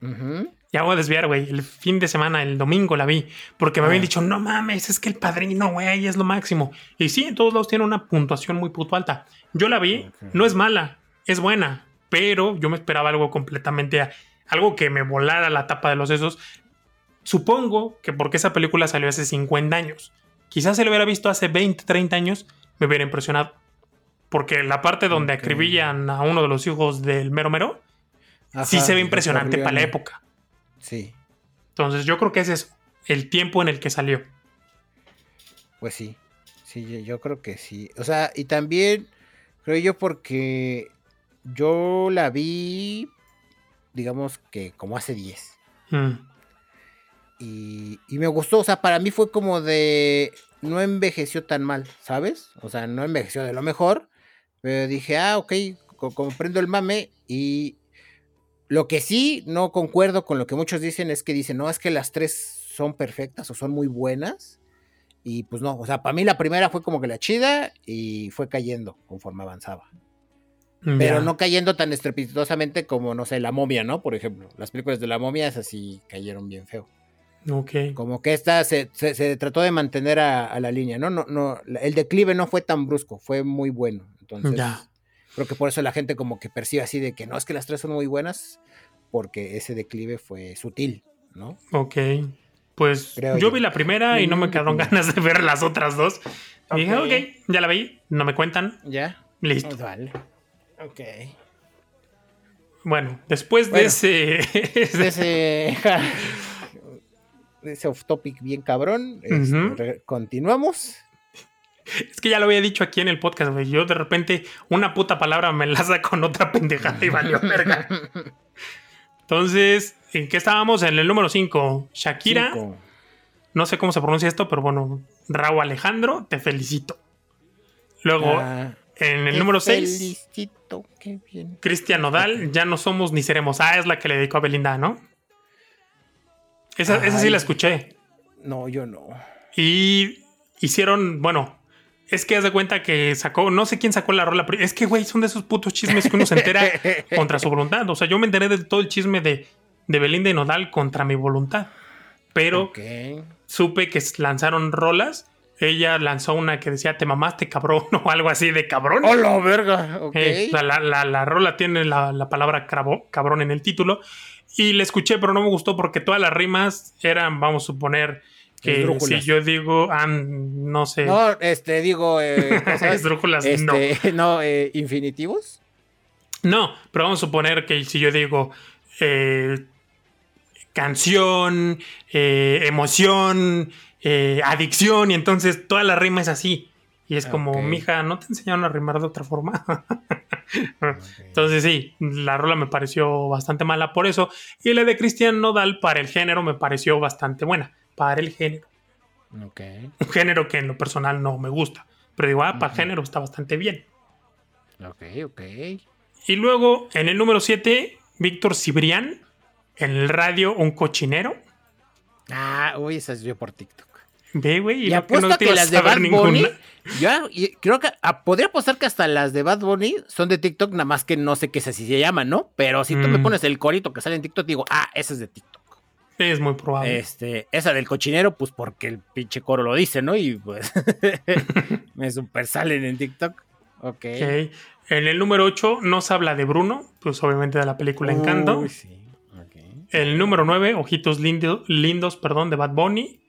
Ujú. Ya voy a desviar, güey. El fin de semana, el domingo la vi. Porque me Ah. habían dicho, no mames, es que el padrino, güey, es lo máximo. Y sí, en todos lados tiene una puntuación muy puto alta. Yo la vi, no es mala, es buena. Pero yo me esperaba algo completamente. a- algo que me volara la tapa de los sesos. Supongo que porque esa película salió hace 50 años. Quizás se lo hubiera visto hace 20, 30 años, me hubiera impresionado. Porque la parte donde Ok. acribillan a uno de los hijos del mero mero, sí se ve impresionante para la época. Sí. Entonces yo creo que ese es el tiempo en el que salió. Pues sí. Sí, yo, yo creo que sí. O sea, y también creo yo porque yo la vi, digamos que como hace 10. Mm, Y, y me gustó, o sea, para mí fue como de, no envejeció tan mal, ¿sabes? O sea, no envejeció de lo mejor, pero dije, ah, ok, co- comprendo el mame y lo que sí no concuerdo con lo que muchos dicen es que dicen, no, es que las tres son perfectas o son muy buenas. Y pues no, o sea, para mí la primera fue como que la chida y fue cayendo conforme avanzaba. Pero no cayendo tan estrepitosamente como, no sé, la momia, ¿no? Por ejemplo, las películas de la momia esas sí cayeron bien feo. Ok. Como que esta se, se- se trató de mantener a, a la línea, ¿no? No, no, el declive no fue tan brusco, fue muy bueno. Entonces, Ya. creo que por eso la gente como que percibe así de que no es que las tres son muy buenas, porque ese declive fue sutil, ¿no? Ok. Pues Creo yo yo. vi la primera y no me Mm. quedaron ganas de ver las otras dos. Dije, Ok. ya la vi, no me cuentan, ¿Ya? listo. Vale. Ok. Bueno, después Bueno. De ese, de ese off topic bien cabrón, este, continuamos. es que ya lo había dicho aquí en el podcast, güey. Yo de repente una puta palabra me enlaza con otra pendejada y valió verga. Entonces, ¿en qué estábamos? En el número 5, Shakira. Cinco. No sé cómo se pronuncia esto, pero bueno, Raúl Alejandro, te felicito. Luego, Ah, en el número 6, felicito, qué bien. Cristian Nodal, ya no somos ni seremos. Ah, es la que le dedicó a Belinda, ¿no? Esa, esa sí la escuché. No, yo no. Y hicieron, bueno, es que haz de cuenta que sacó, no sé quién sacó la rola, pero es que, güey, son de esos putos chismes que uno se entera contra su voluntad. O sea, yo me enteré de todo el chisme de, de Belinda y Nodal contra mi voluntad. Pero supe que lanzaron rolas. Ella lanzó una que decía te mamaste cabrón o algo así de cabrón. ¡Hola, verga! Eh, o sea, la, la- la rola tiene la, la palabra cabrón en el título. Y la escuché, pero no me gustó porque todas las rimas eran, vamos a suponer, que si yo digo, ah, no sé, No, este, digo. Eh, esdrújulas, este, no, eh, infinitivos. No, pero vamos a suponer que si yo digo eh, canción, eh, emoción, eh, adicción, y entonces toda la rima es así. Y es como, mija, ¿no te enseñaron a rimar de otra forma? Entonces sí, la rola me pareció bastante mala por eso. Y la de Cristian Nodal para el género me pareció bastante buena. Para el género. Ok. Un género que en lo personal no me gusta. Pero digo, ah, para género está bastante bien. Ok, ok. Y luego, en el número 7, Víctor Cibrián. En el radio, un cochinero. Ah, uy, esa es yo por TikTok. Ve, güey. Y, lo apuesto no a te que ibas las a de Bad. Bunny. Yo y- creo que ah, podría apostar que hasta las de Bad Bunny son de TikTok, nada más que no sé qué es así se llama, ¿no? Pero si tú me Mm. pones el corito que sale en TikTok, digo, ah, esa es de TikTok. Es muy probable. Este, esa del cochinero, pues porque el pinche coro lo dice, ¿no? Y pues me super salen en TikTok. Ok. Ok. En el número 8 nos habla de Bruno, pues obviamente de la película Encanto. Uy, sí. ok. El número 9, Ojitos lindo- Lindos, perdón, de Bad Bunny.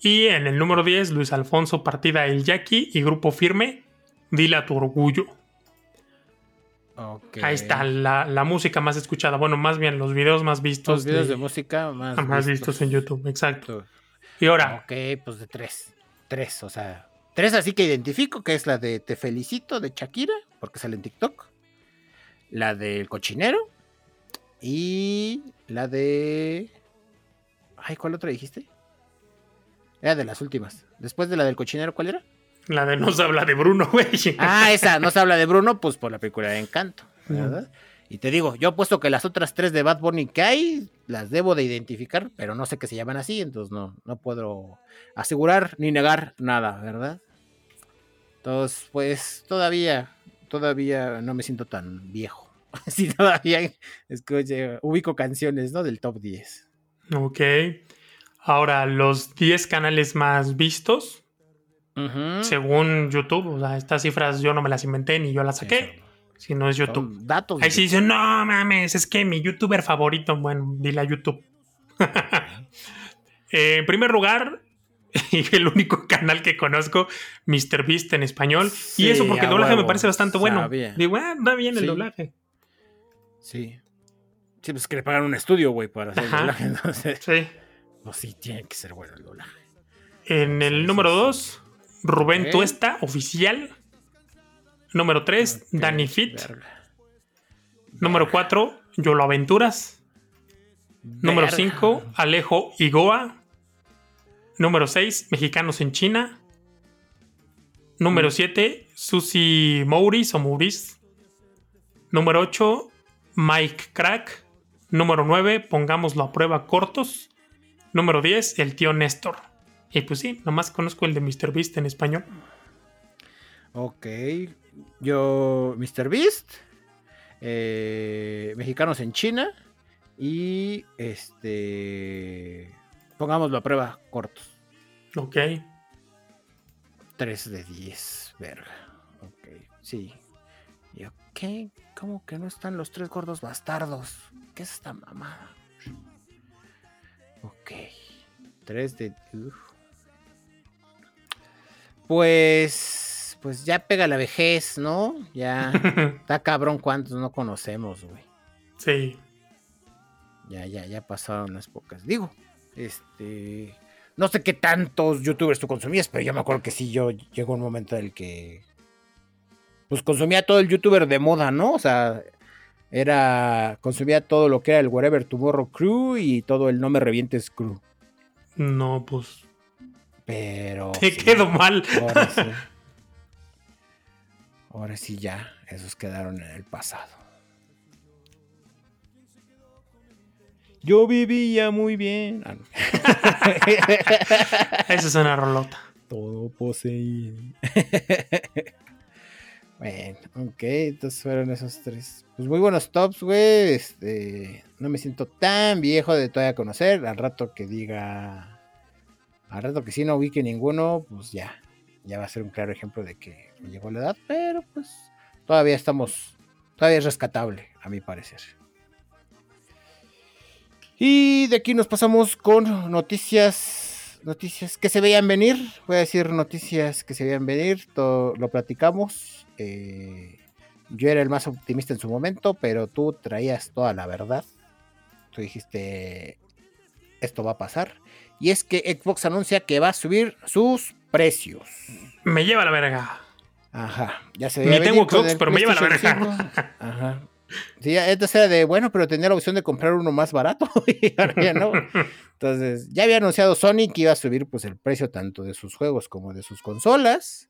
Y en el número 10, Luis Alfonso, Partida El Jackie y Grupo Firme, Dile a tu orgullo. Ahí está la, la música más escuchada. Bueno, más bien los videos más vistos. Los videos de, de- música más, más vistos en YouTube, exacto. Y ahora, Ok, pues de tres. Tres, o sea. Tres así que identifico, que es la de Te Felicito de Shakira, porque sale en TikTok. La del cochinero. Y la de. Ay, ¿cuál otra dijiste? Era de las últimas. Después de la del cochinero, ¿cuál era? la de nos habla de Bruno, güey. Ah, esa, no se habla de Bruno, pues por la película de Encanto, Mm. ¿verdad? Y te digo, yo apuesto que las otras tres de Bad Bunny que hay, las debo de identificar, pero no sé que se llaman así, entonces no, no puedo asegurar ni negar nada, ¿verdad? Entonces, pues todavía, todavía no me siento tan viejo. Sí, todavía escucho, ubico canciones, ¿no? Del top 10. Ok. Ahora, los 10 canales más vistos, según YouTube, o sea, estas cifras yo no me las inventé ni yo las saqué, si no es YouTube. son datos. Ahí sí dicen, no mames, es que mi youtuber favorito, bueno, dile a YouTube. Eh, en primer lugar, y el único canal que conozco, MrBeast en español. Sí, y eso porque el doblaje me parece bastante bueno. sabía. Digo, ah, está bien el Sí. doblaje. Sí. Sí, pues que le pagan un estudio, güey, para hacer el doblaje, entonces. Sí. Pues sí, tiene que ser bueno el doblaje. En el Sí, número sí, sí. 2, Rubén. Tuesta, oficial. Número 3, Ok, Danny Fit. verga. Número 4, Yolo Aventuras. Número Verga. 5, Alejo Igoa. Número 6, Mexicanos en China. Número Mm. 7, Susi Mouris o Mouris. Número 8, Mike Crack. Número 9, Pongámoslo a prueba cortos. Número 10, el tío Néstor. Y pues sí, nomás conozco el de MrBeast en español. Ok. Yo, Mr. Beast. eh, mexicanos en China. Y este. Pongámoslo a prueba cortos. Ok. 3 de 10, verga. Ok, sí. ¿Y ok? ¿Cómo que no están los tres gordos bastardos? ¿Qué es esta mamada? Ok. 3 de... uf. Pues... Pues ya pega la vejez, ¿no? Ya... Está cabrón cuántos no conocemos, güey. sí. Ya, ya, ya pasaron las pocas. Digo, este. No sé qué tantos youtubers tú consumías, pero yo me acuerdo que sí, yo llegó un momento en el que. Pues consumía todo el youtuber de moda, ¿no? O sea, era. Consumía todo lo que era el Whatever Tomorrow Crew y todo el No Me Revientes Crew. No, pues. Pero. Te sí, quedó mal. Ahora sí. Ahora sí, ya. Esos quedaron en el pasado. Yo vivía muy bien. Ah, no. Esa es una rolota. Todo poseído. bueno, ok, entonces fueron esos tres. Pues muy buenos tops, güey. Este, no me siento tan viejo de todavía conocer. Al rato que diga. Al rato que sí no ubique ninguno, pues ya. Ya va a ser un claro ejemplo de que me llegó la edad. Pero pues todavía estamos. Todavía es rescatable, a mi parecer. Y de aquí nos pasamos con noticias, noticias que se veían venir. Voy a decir noticias que se veían venir. Todo lo platicamos. Eh, yo era el más optimista en su momento, pero tú traías toda la verdad. Tú dijiste, esto va a pasar. Y es que Xbox anuncia que va a subir sus precios. Me lleva la verga. Ajá, ya se Ni tengo Xbox, pero me lleva la verga. 5. Ajá. Sí, entonces era de, bueno, pero tenía la opción de comprar uno más barato y ahora ya no. Entonces, ya había anunciado Sony que iba a subir pues el precio tanto de sus juegos como de sus consolas.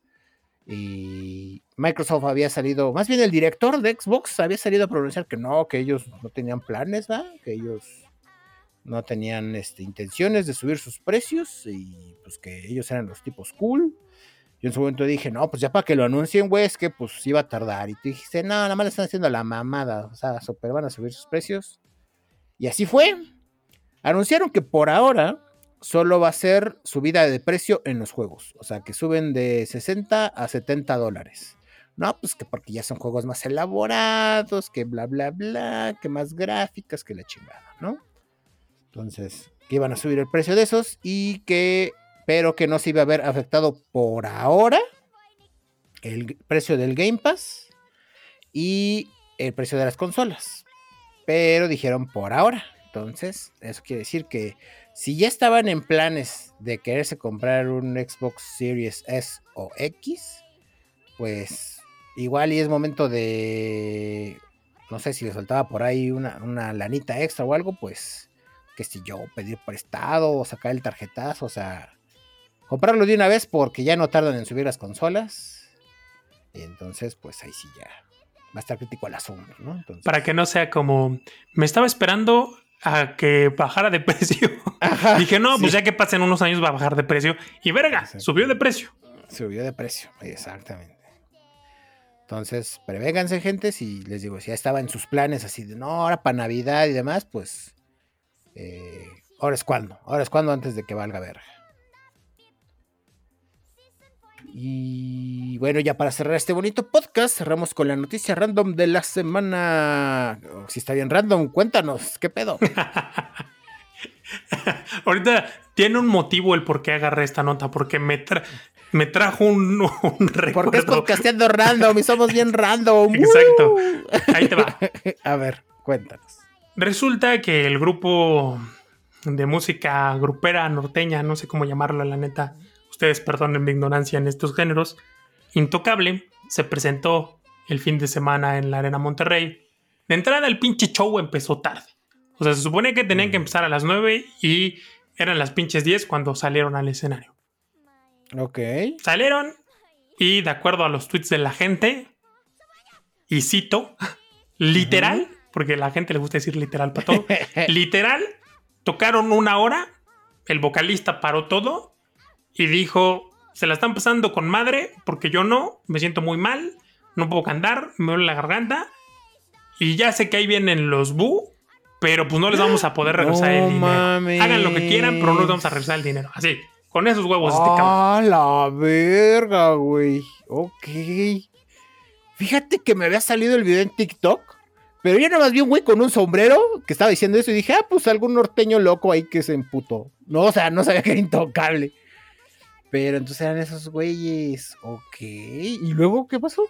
Y Microsoft había salido, más bien el director de Xbox había salido a pronunciar que no, que ellos no tenían planes, ¿va? Que ellos no tenían este, intenciones de subir sus precios y pues que ellos eran los tipos cool. Yo en su momento dije, no, pues ya para que lo anuncien, güey, es que pues iba a tardar. Y tú dijiste, no, nada más le están haciendo la mamada, o sea, super van a subir sus precios. Y así fue. Anunciaron que por ahora solo va a ser subida de precio en los juegos. O sea, que suben de 60 a 70 dólares. No, pues que porque ya son juegos más elaborados, que bla, bla, bla, que más gráficas, que la chingada, ¿no? Entonces, que iban a subir el precio de esos y que pero que no se iba a ver afectado por ahora el precio del Game Pass y el precio de las consolas. Pero dijeron por ahora. Entonces, eso quiere decir que si ya estaban en planes de quererse comprar un Xbox Series S o X, pues igual y es momento de, no sé si les faltaba por ahí una, una lanita extra o algo, pues que si yo pedir prestado o sacar el tarjetazo, o sea, comprarlo de una vez porque ya no tardan en subir las consolas. Y entonces, pues ahí sí ya va a estar crítico el asunto, ¿no? Para que no sea como, me estaba esperando a que bajara de precio. Dije, no, pues ya que pasen unos años va a bajar de precio. Y verga, subió de precio. Subió de precio, exactamente. Entonces, prevéganse, gente, si les digo, si ya estaba en sus planes así de, no, ahora para Navidad y demás, pues, eh, ahora es cuando, ahora es cuando antes de que valga verga. Y bueno, ya para cerrar este bonito podcast, cerramos con la noticia random de la semana. Oh, si está bien random, cuéntanos, ¿qué pedo? Ahorita tiene un motivo el por qué agarré esta nota, porque me, me trajo un, un recuerdo. Porque es podcasteando random y somos bien random. Exacto. Ahí te va. A ver, cuéntanos. Resulta que el grupo de música grupera norteña, no sé cómo llamarlo, la neta, ustedes perdonen mi ignorancia en estos géneros, Intocable se presentó el fin de semana en la Arena Monterrey. De entrada el pinche show empezó tarde. O sea, se supone que tenían que mm. empezar a las 9 y eran las pinches 10 cuando salieron al escenario. Ok. Salieron y de acuerdo a los tweets de la gente, y cito, literal, porque a la gente le gusta decir literal para todo, literal, tocaron una hora, el vocalista paró todo y dijo, se la están pasando con madre porque yo no, me siento muy mal, no puedo cantar, me duele la garganta y ya sé que ahí vienen los bu, pero pues no les vamos a poder regresar el dinero. Hagan lo que quieran, pero no les vamos a regresar el dinero. Así, con esos huevos. Este ¡Ah, la verga, güey! Ok. Fíjate que me había salido el video en TikTok. Pero yo nada más vi un güey con un sombrero que estaba diciendo eso y dije, ah, pues algún norteño loco ahí que se emputó. No, o sea, no sabía que era intocable. Pero entonces eran esos güeyes. Ok. ¿Y luego qué pasó?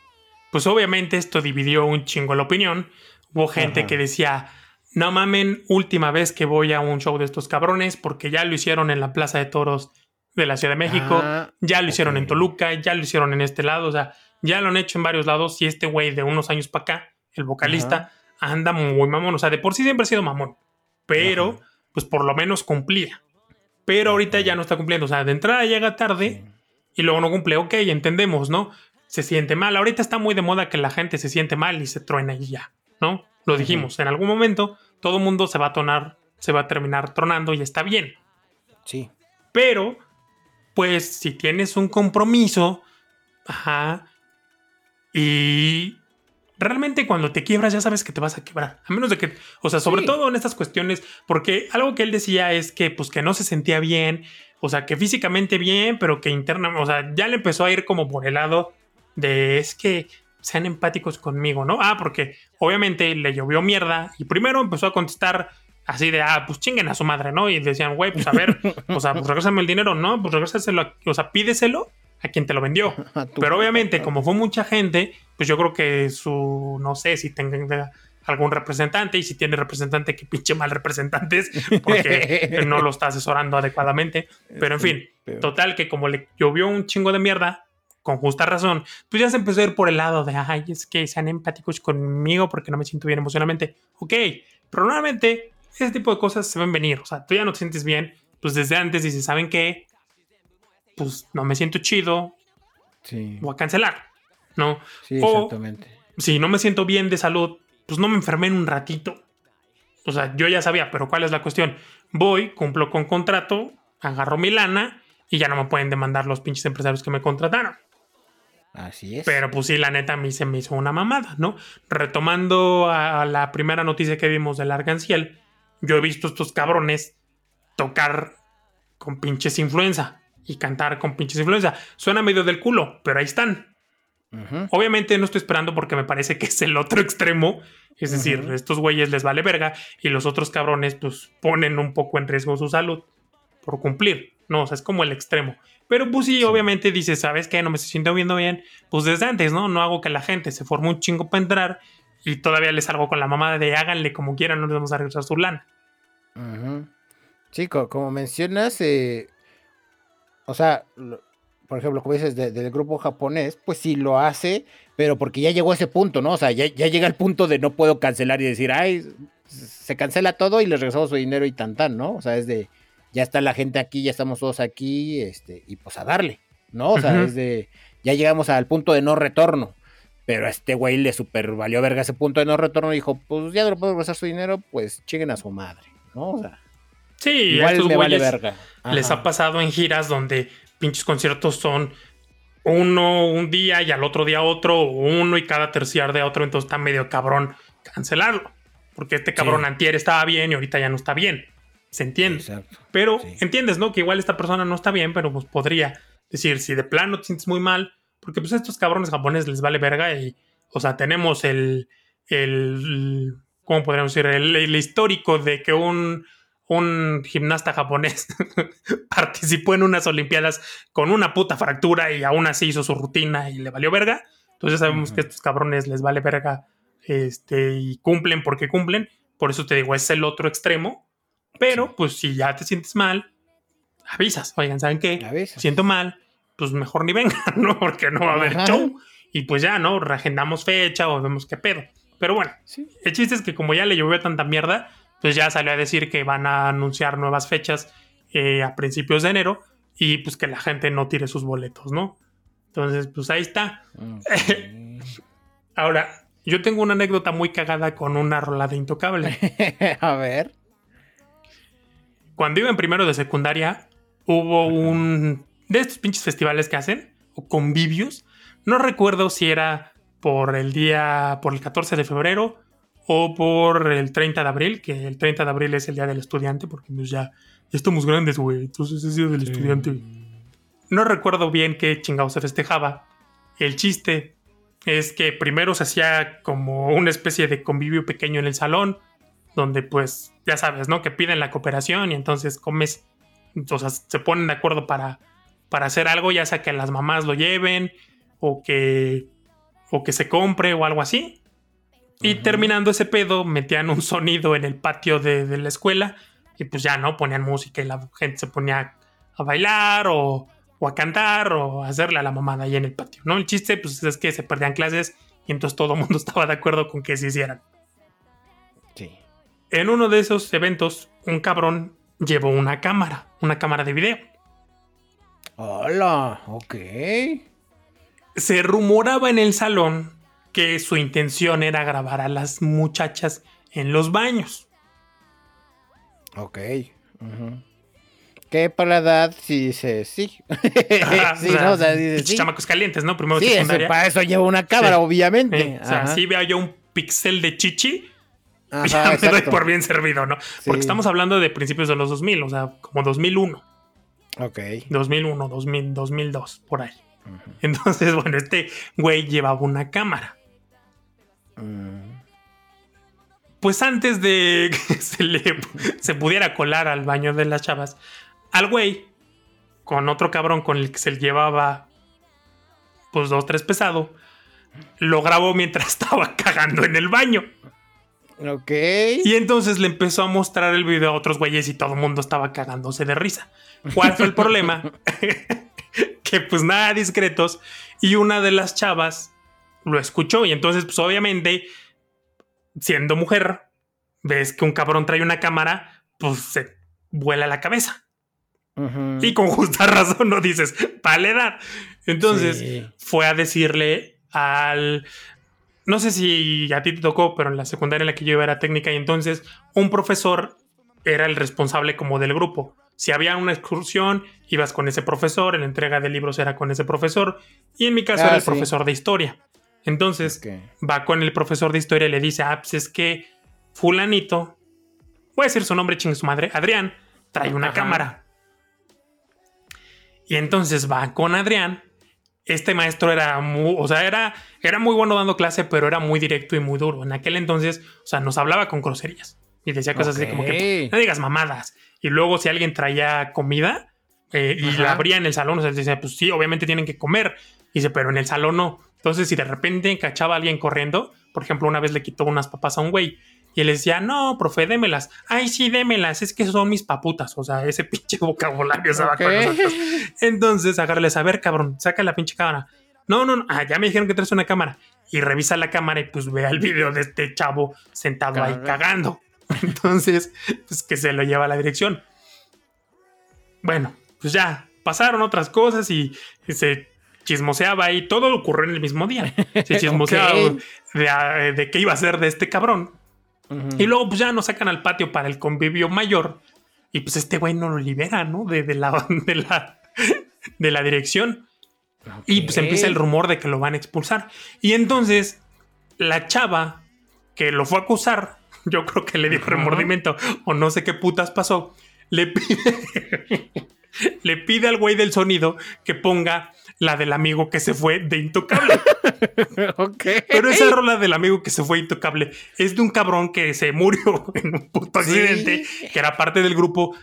Pues obviamente esto dividió un chingo la opinión. Hubo gente que decía, no mamen, última vez que voy a un show de estos cabrones, porque ya lo hicieron en la Plaza de Toros de la Ciudad de México, ah, ya lo hicieron en Toluca, ya lo hicieron en este lado, o sea, ya lo han hecho en varios lados y este güey de unos años para acá, el vocalista, anda muy mamón, o sea, de por sí siempre ha sido mamón, pero pues por lo menos cumplía pero ahorita ya no está cumpliendo. O sea, de entrada llega tarde y luego no cumple. Ok, entendemos, ¿no? Se siente mal. Ahorita está muy de moda que la gente se siente mal y se truena y ya, ¿no? Lo dijimos, en algún momento todo el mundo se va a tonar, se va a terminar tronando y está bien. Sí. Pero, pues, si tienes un compromiso, ajá, y realmente cuando te quiebras ya sabes que te vas a quebrar. A menos de que, o sea, sobre todo en estas cuestiones, porque algo que él decía es que pues que no se sentía bien, o sea, que físicamente bien, pero que internamente, o sea, ya le empezó a ir como por el lado de es que sean empáticos conmigo, ¿no? Ah, porque obviamente le llovió mierda y primero empezó a contestar así de, ah, pues chinguen a su madre, ¿no? Y decían, güey, pues a ver, o sea, pues regrésame el dinero, ¿no? Pues regrésaselo, o sea, pídeselo a quien te lo vendió. Pero obviamente, como fue mucha gente, pues yo creo que su, no sé si tenga algún representante y si tiene representante, que pinche mal representantes, porque no lo está asesorando adecuadamente. Pero en fin, total que como le llovió un chingo de mierda, con justa razón, pues ya se empezó a ir por el lado de, ay, es que sean empáticos conmigo porque no me siento bien emocionalmente. Ok, pero normalmente ese tipo de cosas se ven venir. O sea, tú ya no te sientes bien, pues desde antes dices, ¿saben qué? Pues no me siento chido, Sí. o a cancelar, ¿no? Sí, O- exactamente. Si no me siento bien de salud, pues no me enfermé en un ratito. O sea, yo ya sabía, pero ¿cuál es la cuestión? Voy, cumplo con contrato, agarro mi lana y ya no me pueden demandar los pinches empresarios que me contrataron. Así es. Pero pues sí, la neta a mí se me hizo una mamada, ¿no? Retomando a la primera noticia que vimos del Arganciel, yo he visto estos cabrones tocar con pinches influenza y cantar con pinches influenza. Suena medio del culo, pero ahí están. Obviamente no estoy esperando porque me parece que es el otro extremo. Es decir, estos güeyes les vale verga y los otros cabrones pues ponen un poco en riesgo su salud por cumplir. No, o sea, es como el extremo. Pero pues sí, Sí. obviamente dices, ¿sabes qué? No me estoy sintiendo viendo bien. Pues desde antes, ¿no? No hago que la gente se forme un chingo para entrar y todavía les salgo con la mamada de háganle como quieran, no les vamos a regresar su lana. Ujú. Sí, co- como mencionas, eh, o sea, por ejemplo, como dices de- del grupo japonés, pues sí lo hace, pero porque ya llegó a ese punto, ¿no? O sea, ya, ya llega el punto de no puedo cancelar y decir, ay, se cancela todo y les regresamos su dinero y tan tan, ¿no? O sea, es de, ya está la gente aquí, ya estamos todos aquí, este, y pues a darle, ¿no? O sea, es de, ya llegamos al punto de no retorno. Pero a este güey le super valió verga ese punto de no retorno. Dijo, pues ya no le puedo regresar su dinero, pues chinguen a su madre, ¿no? O sea, Sí, a Igual estos me vale verga. les ha pasado en giras donde pinches conciertos son uno un día y al otro día otro, uno y cada terciar de otro, entonces está medio cabrón cancelarlo. Porque este cabrón Sí. antier estaba bien y ahorita ya no está bien. Se entiende. Exacto. Pero Sí. entiendes, ¿no? Que igual esta persona no está bien, pero pues podría decir, si de plano te sientes muy mal, porque pues a estos cabrones japoneses les vale verga y, o sea, tenemos el, el ¿cómo podríamos decir? El, el histórico de que un, un gimnasta japonés participó en unas olimpiadas con una puta fractura y aún así hizo su rutina y le valió verga. Entonces sabemos Ujú. que a estos cabrones les vale verga este, y cumplen porque cumplen. Por eso te digo, es el otro extremo. Pero, Sí. pues, si ya te sientes mal, avisas. Oigan, ¿saben qué? Avisas. Siento mal, pues mejor ni vengan, ¿no? Porque no va a haber Ajá. show. Y pues ya, ¿no? Reagendamos fecha o vemos qué pedo. Pero bueno, Sí. el chiste es que como ya le llovió tanta mierda, pues ya salió a decir que van a anunciar nuevas fechas eh, a principios de enero y pues que la gente no tire sus boletos, ¿no? Entonces, pues ahí está. Ahora, yo tengo una anécdota muy cagada con una rola de Intocable. a ver. Cuando iba en primero de secundaria, hubo un de estos pinches festivales que hacen, o convivios. No recuerdo si era por el día, por el 14 de febrero o por el 30 de abril, que el 30 de abril es el día del estudiante, porque pues ya, ya estamos grandes, güey. Entonces es día del estudiante. No recuerdo bien qué chingado se festejaba. El chiste es que primero se hacía como una especie de convivio pequeño en el salón, donde pues ya sabes, ¿no? Que piden la cooperación y entonces comes, o sea, se ponen de acuerdo para, para hacer algo, ya sea que las mamás lo lleven o que, o que se compre o algo así. Y terminando ese pedo, metían un sonido en el patio de, de la escuela y pues ya, ¿no? Ponían música y la gente se ponía a bailar o, o a cantar o a hacerle a la mamada ahí en el patio, ¿no? El chiste pues es que se perdían clases y entonces todo el mundo estaba de acuerdo con que se hicieran. Sí. En uno de esos eventos, un cabrón llevó una cámara, una cámara de video. Hola. Ok. Se rumoraba en el salón que su intención era grabar a las muchachas en los baños. Ok. Que para la edad sí dice sí. Ajá, sí, o sea, ¿no? O sea, dice sí. chamacos calientes, ¿no? Primero Sí, eso- para eso lleva una cámara, Sí. obviamente. Eh, o sea, si veo yo un pixel de chichi, Ajá, ya me doy por bien servido, ¿no? Porque estamos hablando de principios de los 2000, o sea, como 2001, Ok. 2001, 2000, 2002, por ahí. Entonces, bueno, este güey llevaba una cámara. Pues antes de que se le se pudiera colar al baño de las chavas, al güey, con otro cabrón con el que se le llevaba, pues dos, tres pesado, lo grabó mientras estaba cagando en el baño. Ok. Y entonces le empezó a mostrar el video a otros güeyes y todo el mundo estaba cagándose de risa. ¿Cuál fue el problema? que pues nada discretos y una de las chavas lo escuchó y entonces pues obviamente siendo mujer ves que un cabrón trae una cámara pues se vuela la cabeza. Y con justa razón no dices para edad Entonces fue a decirle al... No sé si a ti te tocó, pero en la secundaria en la que yo iba era técnica y entonces un profesor era el responsable como del grupo. Si había una excursión, ibas con ese profesor, en la entrega de libros era con ese profesor, y en mi caso era ah, el profesor de historia. Entonces va con el profesor de historia y le dice, ah, pues es que fulanito, voy a decir su nombre, chingue su madre, Adrián, trae una cámara. Y entonces va con Adrián. Este maestro era muy, o sea, era, era muy bueno dando clase, pero era muy directo y muy duro. En aquel entonces, o sea, nos hablaba con groserías. Y decía cosas así como que, no digas mamadas. Y luego si alguien traía comida eh, y la abría en el salón, o sea, decía, pues sí, obviamente tienen que comer. Y dice, pero en el salón no. Entonces, si de repente cachaba a alguien corriendo, por ejemplo, una vez le quitó unas papas a un güey y él decía, no, profe, démelas. Ay, sí, démelas, es que son mis paputas. O sea, ese pinche vocabulario se va con nosotros. Entonces, agarrarles, a ver, cabrón, saca la pinche cámara. No, no, no, ah, ya me dijeron que traes una cámara. Y revisa la cámara y pues vea el video de este chavo sentado ahí cagando. Entonces, pues que se lo lleva a la dirección. Bueno, pues ya, pasaron otras cosas y se chismoseaba y todo ocurrió en el mismo día. Se chismoseaba de, de, qué iba a ser de este cabrón. Y luego pues ya nos sacan al patio para el convivio mayor. Y pues este güey no lo libera, ¿no? De, la, de, la, de la dirección. Y pues empieza el rumor de que lo van a expulsar. Y entonces la chava que lo fue a acusar, yo creo que le dio remordimiento o no sé qué putas pasó, le pide, le pide al güey del sonido que ponga la del amigo que se fue de Intocable. ok. Pero esa rola del amigo que se fue Intocable es de un cabrón que se murió en un puto accidente, que era parte del grupo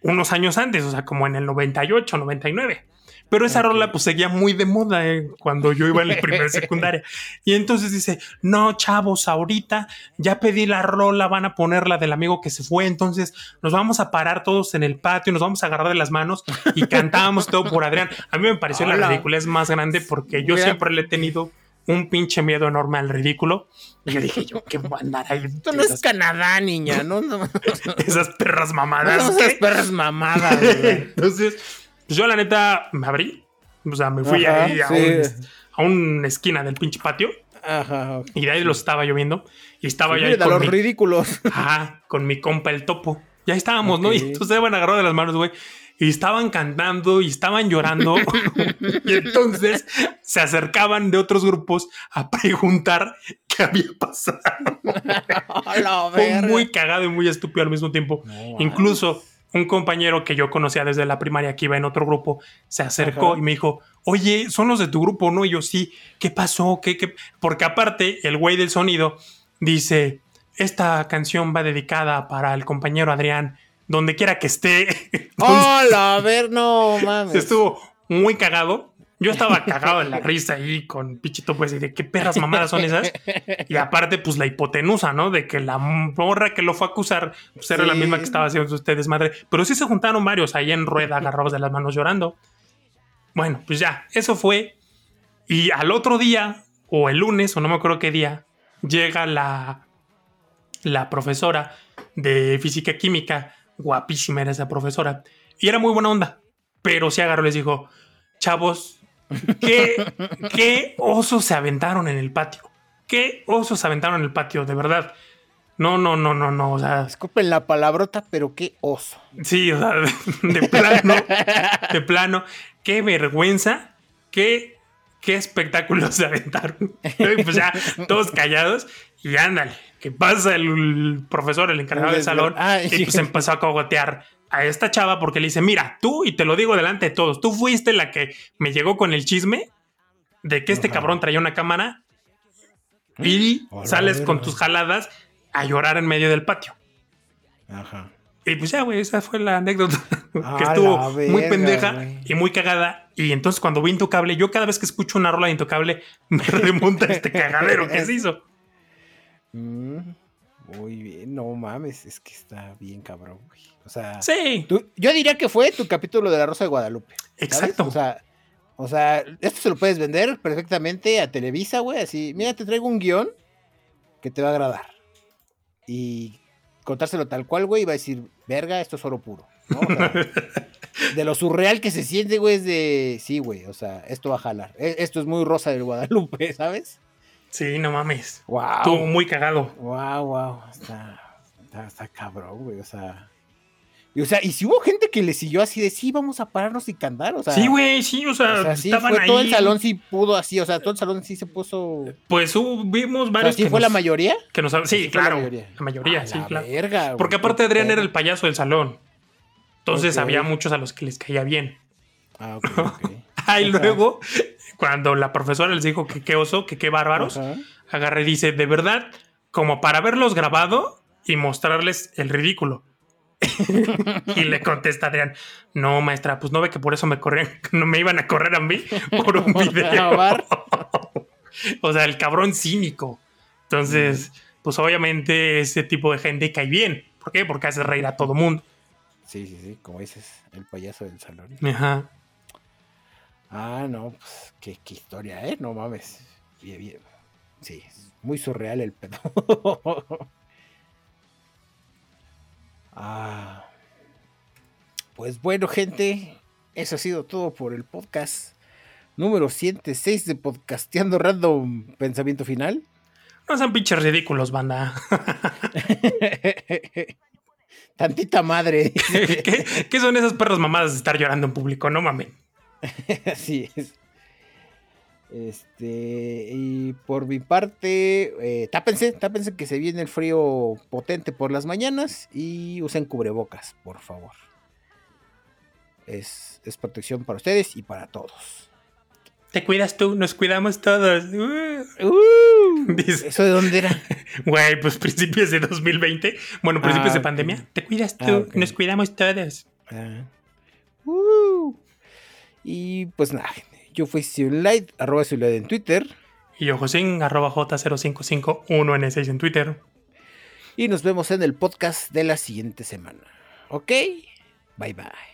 unos años antes, o sea, como en el 98, 99. Pero esa rola pues seguía muy de moda eh, cuando yo iba en la primera secundaria. Y entonces dice, no, chavos, ahorita ya pedí la rola, van a poner la del amigo que se fue, entonces nos vamos a parar todos en el patio, nos vamos a agarrar de las manos y cantábamos todo por Adrián. A mí me pareció la ridiculez más grande porque yo siempre le he tenido un pinche miedo enorme al ridículo. Y yo dije, yo, ¿qué voy a andar ahí? Esto no es Canadá, niña, ¿no? esas perras mamadas. esas perras mamadas. Entonces, pues yo la neta me abrí. O sea, me fui ahí a, una esquina del pinche patio. Ajá, Y de ahí lo estaba lloviendo. Y estaba ya ahí con los ridículos. Ajá, con mi compa el topo. Ya estábamos, ¿no? Y entonces se iban agarrado de las manos, güey. Y estaban cantando y estaban llorando. y entonces se acercaban de otros grupos a preguntar qué había pasado. Fue muy cagado y muy estúpido al mismo tiempo. Incluso un compañero que yo conocía desde la primaria que iba en otro grupo se acercó y me dijo, oye, son los de tu grupo, ¿no? Y yo sí, ¿qué pasó? ¿Qué, qué? Porque aparte, el güey del sonido dice, esta canción va dedicada para el compañero Adrián, donde quiera que esté. Hola, a ver, no mames. Estuvo muy cagado yo estaba cagado en la risa ahí con Pichito, pues, y de qué perras mamadas son esas. Y aparte, pues, la hipotenusa, ¿no? De que la morra que lo fue a acusar, pues, era la misma que estaba haciendo ustedes, madre. Pero sí se juntaron varios ahí en rueda, agarrados de las manos llorando. Bueno, pues ya, eso fue. Y al otro día, o el lunes, o no me acuerdo qué día, llega la, la profesora de física química, guapísima era esa profesora, y era muy buena onda, pero sí agarró y les dijo, chavos, ¿Qué, osos se aventaron en el patio? ¿Qué osos se aventaron en el patio? De verdad. No, no, no, no, no. O sea. Disculpen la palabrota, pero qué oso. Sí, o sea, de, plano. de plano. Qué vergüenza. Qué, qué espectáculo se aventaron. pues ya, todos callados. Y ándale, que pasa el, profesor, el encargado del salón, y pues empezó a cogotear a esta chava porque le dice, mira, tú, y te lo digo delante de todos, tú fuiste la que me llegó con el chisme de que este cabrón traía una cámara y sales con tus jaladas a llorar en medio del patio. Ajá. Y pues ya, güey, esa fue la anécdota que estuvo muy pendeja y muy cagada. Y entonces cuando vi Intocable, yo cada vez que escucho una rola de Intocable, me remonta este cagadero que se hizo. Mm. Muy bien, no mames, es que está bien cabrón, güey. O sea, sí. yo diría que fue tu capítulo de la Rosa de Guadalupe. Exacto. O sea, o sea, esto se lo puedes vender perfectamente a Televisa, güey. Así, mira, te traigo un guion que te va a agradar. Y contárselo tal cual, güey, y va a decir, verga, esto es oro puro. ¿no? O sea, de lo surreal que se siente, güey, es de. Sí, güey, o sea, esto va a jalar. E- Esto es muy rosa del Guadalupe, ¿sabes? Sí, no mames. Wow. Estuvo muy cagado. Wow, wow. Está, está, está cabrón, güey. O sea. Y, o sea, y si hubo gente que le siguió así de sí, vamos a pararnos y cantar. O sea, sí, güey, sí, o sea, O sea, sí, estaban fue ahí. todo el salón sí pudo así, o sea, todo el salón sí se puso. O Pues hubo- vimos sea, varios sí que fue nos, la mayoría. que nos- Sí, fue la claro. mayoría. La mayoría, A sí, la claro. verga, Porque aparte Adrián era el payaso del salón. Entonces había muchos a los que les caía bien. Ah, ok, ok. Ah, y luego, cuando la profesora les dijo que qué oso, que qué bárbaros, Ajá. agarré y dice, de verdad, como para verlos grabado y mostrarles el ridículo. Y le contesta Adrián, no, maestra, pues no ve que por eso me corrían, no me iban a correr a mí por un video. O sea, el cabrón cínico. Entonces, pues obviamente ese tipo de gente cae bien. ¿Por qué? Porque hace reír a todo mundo. Sí, sí, sí, como dices, el payaso del salón. Ajá. Ah, no, pues qué, qué historia, ¿eh? No mames. Bien, bien. Sí, muy surreal el pedo. Ah. Pues bueno, gente, eso ha sido todo por el podcast número 106 de Podcasteando Random Pensamiento Final. No sean pinches ridículos, banda. Tantita madre. ¿Qué, qué son esas perros mamadas de estar llorando en público? No mames. Así es. Este, y por mi parte, eh, tápense, tápense que se viene el frío potente por las mañanas y usen cubrebocas, por favor. Es, es protección para ustedes y para todos. Te cuidas tú, nos cuidamos todos. Uh. ¡Uh! ¿Eso de dónde era? Güey, pues principios de 2020. Bueno, principios Ah, de ok. pandemia. Te cuidas tú, Ah, ok. nos cuidamos todos. Ah. ¡Uh! Y pues nada, gente, yo fui Light, arroba Light en Twitter. Y yo, Josín, arroba J0551N6 en Twitter. Y nos vemos en el podcast de la siguiente semana. ¿Ok? Bye bye.